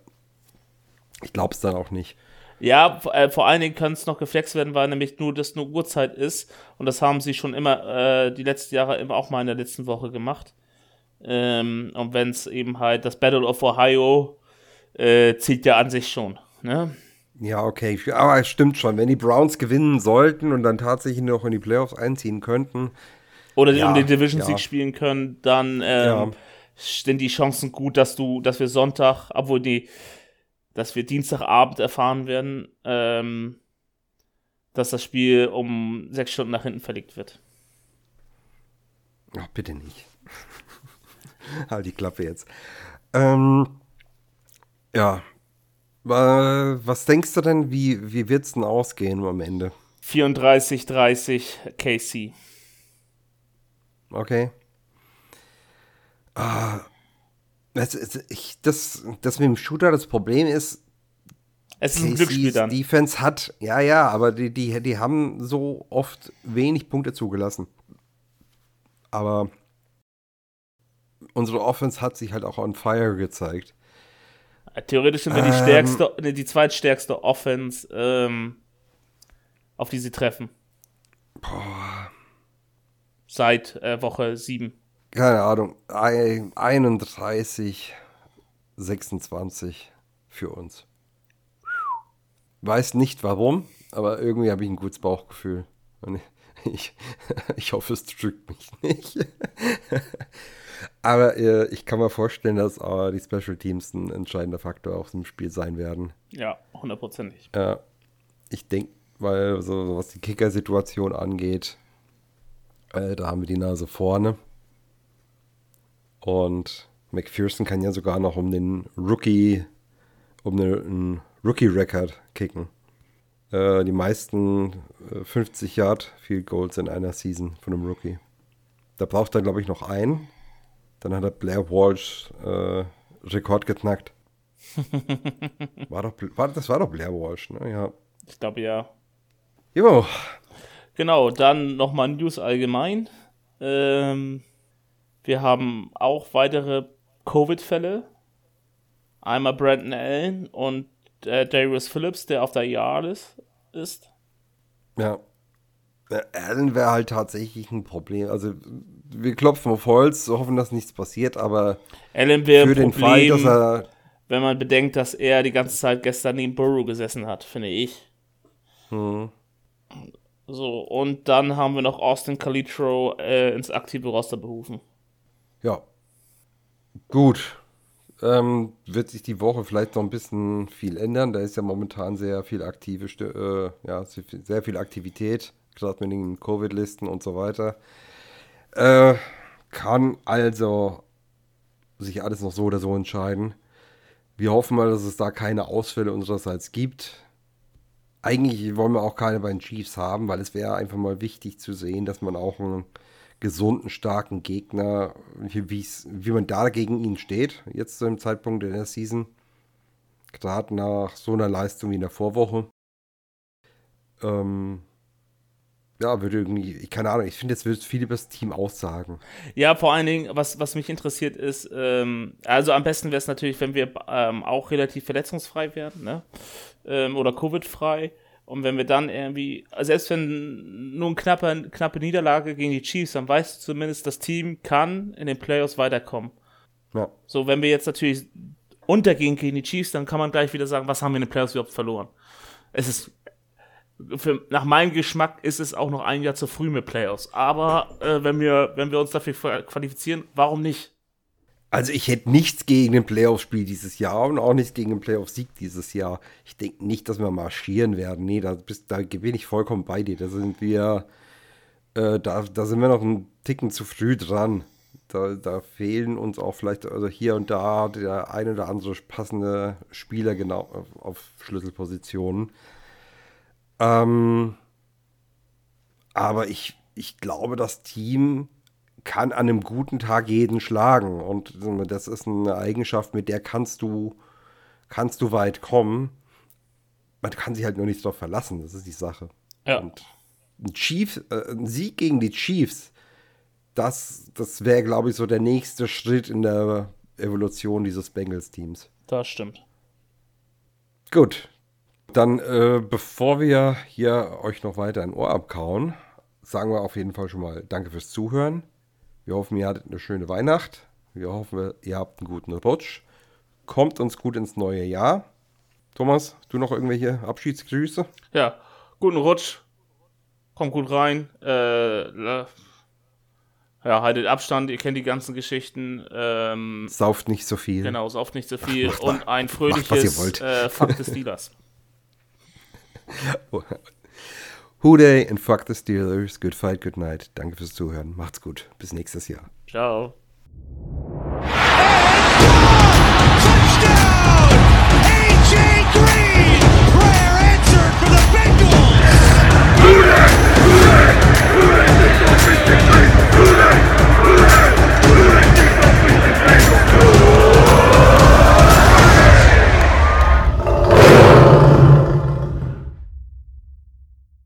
ich glaube es dann auch nicht. Ja, äh, vor allen Dingen kann es noch geflext werden, weil nämlich nur das nur Uhrzeit ist. Und das haben sie schon immer äh, die letzten Jahre immer auch mal in der letzten Woche gemacht. Ähm, und wenn es eben halt das Battle of Ohio äh, zieht ja an sich schon. Ne? Ja, okay. Aber es stimmt schon. Wenn die Browns gewinnen sollten und dann tatsächlich noch in die Playoffs einziehen könnten. Oder ja, um den Division Sieg ja. spielen können, dann ähm, stehen die Chancen gut, dass du, dass wir Sonntag, obwohl die dass wir Dienstagabend erfahren werden, ähm, dass das Spiel um sechs Stunden nach hinten verlegt wird. Ach, bitte nicht. halt die Klappe jetzt. Ähm, ja. Was denkst du denn, wie, wie wird es denn ausgehen am Ende? 34-30 KC. Okay. Ah, das, ich, das, das mit dem Shooter, das Problem ist, es ist ein Glücksspiel dann. Defense hat, ja, ja, aber die, die, die haben so oft wenig Punkte zugelassen. Aber unsere Offense hat sich halt auch on fire gezeigt. Theoretisch sind wir die ähm, stärkste, die zweitstärkste Offense, ähm, auf die sie treffen. Boah. Seit äh, Woche 7 keine Ahnung, 31, 26 für uns. Weiß nicht warum, aber irgendwie habe ich ein gutes Bauchgefühl. Und ich, ich hoffe, es drückt mich nicht. aber äh, ich kann mir vorstellen, dass äh, die Special Teams ein entscheidender Faktor auch im Spiel sein werden. Ja, hundertprozentig. Ja, ich denke, weil so was die Kicker-Situation angeht, äh, da haben wir die Nase vorne. Und McPherson kann ja sogar noch um den Rookie, um einen Rookie-Record kicken. Äh, die meisten äh, 50 Yard Field Goals in einer Season von einem Rookie. Da braucht er, glaube ich, noch einen. Dann hat er Blair Walsh äh, Rekord geknackt. war doch, war, das war doch Blair Walsh, ne? Ja. Ich glaube ja. Jo. Genau, dann nochmal News allgemein. Ähm, wir haben auch weitere Covid-Fälle. Einmal Brandon Allen und äh, Darius Phillips, der auf der IR ist. ist. Ja. Allen wäre halt tatsächlich ein Problem. Also wir klopfen auf Holz, hoffen, dass nichts passiert, aber Allen wäre ein Problem, Fall, er, wenn man bedenkt, dass er die ganze Zeit gestern neben Burrow gesessen hat, finde ich. Hm. So, und dann haben wir noch Austin Calitro äh, ins aktive Roster berufen. Ja. Gut. Ähm, wird sich die Woche vielleicht noch ein bisschen viel ändern. Da ist ja momentan sehr viel aktive, äh, ja, sehr viel Aktivität, gerade mit den Covid-Listen und so weiter. Äh, kann also sich alles noch so oder so entscheiden. Wir hoffen mal, dass es da keine Ausfälle unsererseits gibt. Eigentlich wollen wir auch keine bei den Chiefs haben, weil es wäre einfach mal wichtig zu sehen, dass man auch einen gesunden, starken Gegner, wie, wie man da gegen ihn steht, jetzt zu dem Zeitpunkt in der Season. Gerade nach so einer Leistung wie in der Vorwoche. Ähm, ja, würde irgendwie, ich keine Ahnung, ich finde, jetzt wird viel über das Team aussagen. Ja, vor allen Dingen, was, was mich interessiert ist, ähm, also am besten wäre es natürlich, wenn wir ähm, auch relativ verletzungsfrei werden, ne? Ähm, oder Covid-frei. Und wenn wir dann irgendwie, selbst wenn nur eine knappe, knappe Niederlage gegen die Chiefs, dann weißt du zumindest, das Team kann in den Playoffs weiterkommen. Ja. So, wenn wir jetzt natürlich untergehen gegen die Chiefs, dann kann man gleich wieder sagen, was haben wir in den Playoffs überhaupt verloren. Es ist für, nach meinem Geschmack ist es auch noch ein Jahr zu früh mit Playoffs. Aber äh, wenn, wir, wenn wir uns dafür qualifizieren, warum nicht? Also ich hätte nichts gegen ein Playoff-Spiel dieses Jahr und auch nichts gegen einen Playoff-Sieg dieses Jahr. Ich denke nicht, dass wir marschieren werden. Nee, da, bist, da bin ich vollkommen bei dir. Da sind wir, äh, da, da sind wir noch einen Ticken zu früh dran. Da, da fehlen uns auch vielleicht also hier und da der ein oder andere passende Spieler genau auf Schlüsselpositionen. Ähm, aber ich, ich glaube, das Team kann an einem guten Tag jeden schlagen. Und das ist eine Eigenschaft, mit der kannst du, kannst du weit kommen. Man kann sich halt nur nicht darauf verlassen, das ist die Sache. Ja. Und ein, Chief, äh, ein Sieg gegen die Chiefs, das, das wäre, glaube ich, so der nächste Schritt in der Evolution dieses Bengals-Teams. Das stimmt. Gut, dann, äh, bevor wir hier euch noch weiter ein Ohr abkauen, sagen wir auf jeden Fall schon mal Danke fürs Zuhören. Wir hoffen, ihr hattet eine schöne Weihnacht. Wir hoffen, ihr habt einen guten Rutsch. Kommt uns gut ins neue Jahr. Thomas, du noch irgendwelche Abschiedsgrüße? Ja, guten Rutsch. Kommt gut rein. Äh, ja, haltet Abstand, ihr kennt die ganzen Geschichten. Ähm, sauft nicht so viel. Genau, sauft nicht so viel. Ach, und ein fröhliches macht, äh, Fuck des Steelers. Who Day and Fuck the Steelers. Good fight, good night. Danke fürs Zuhören. Macht's gut. Bis nächstes Jahr. Ciao. Green!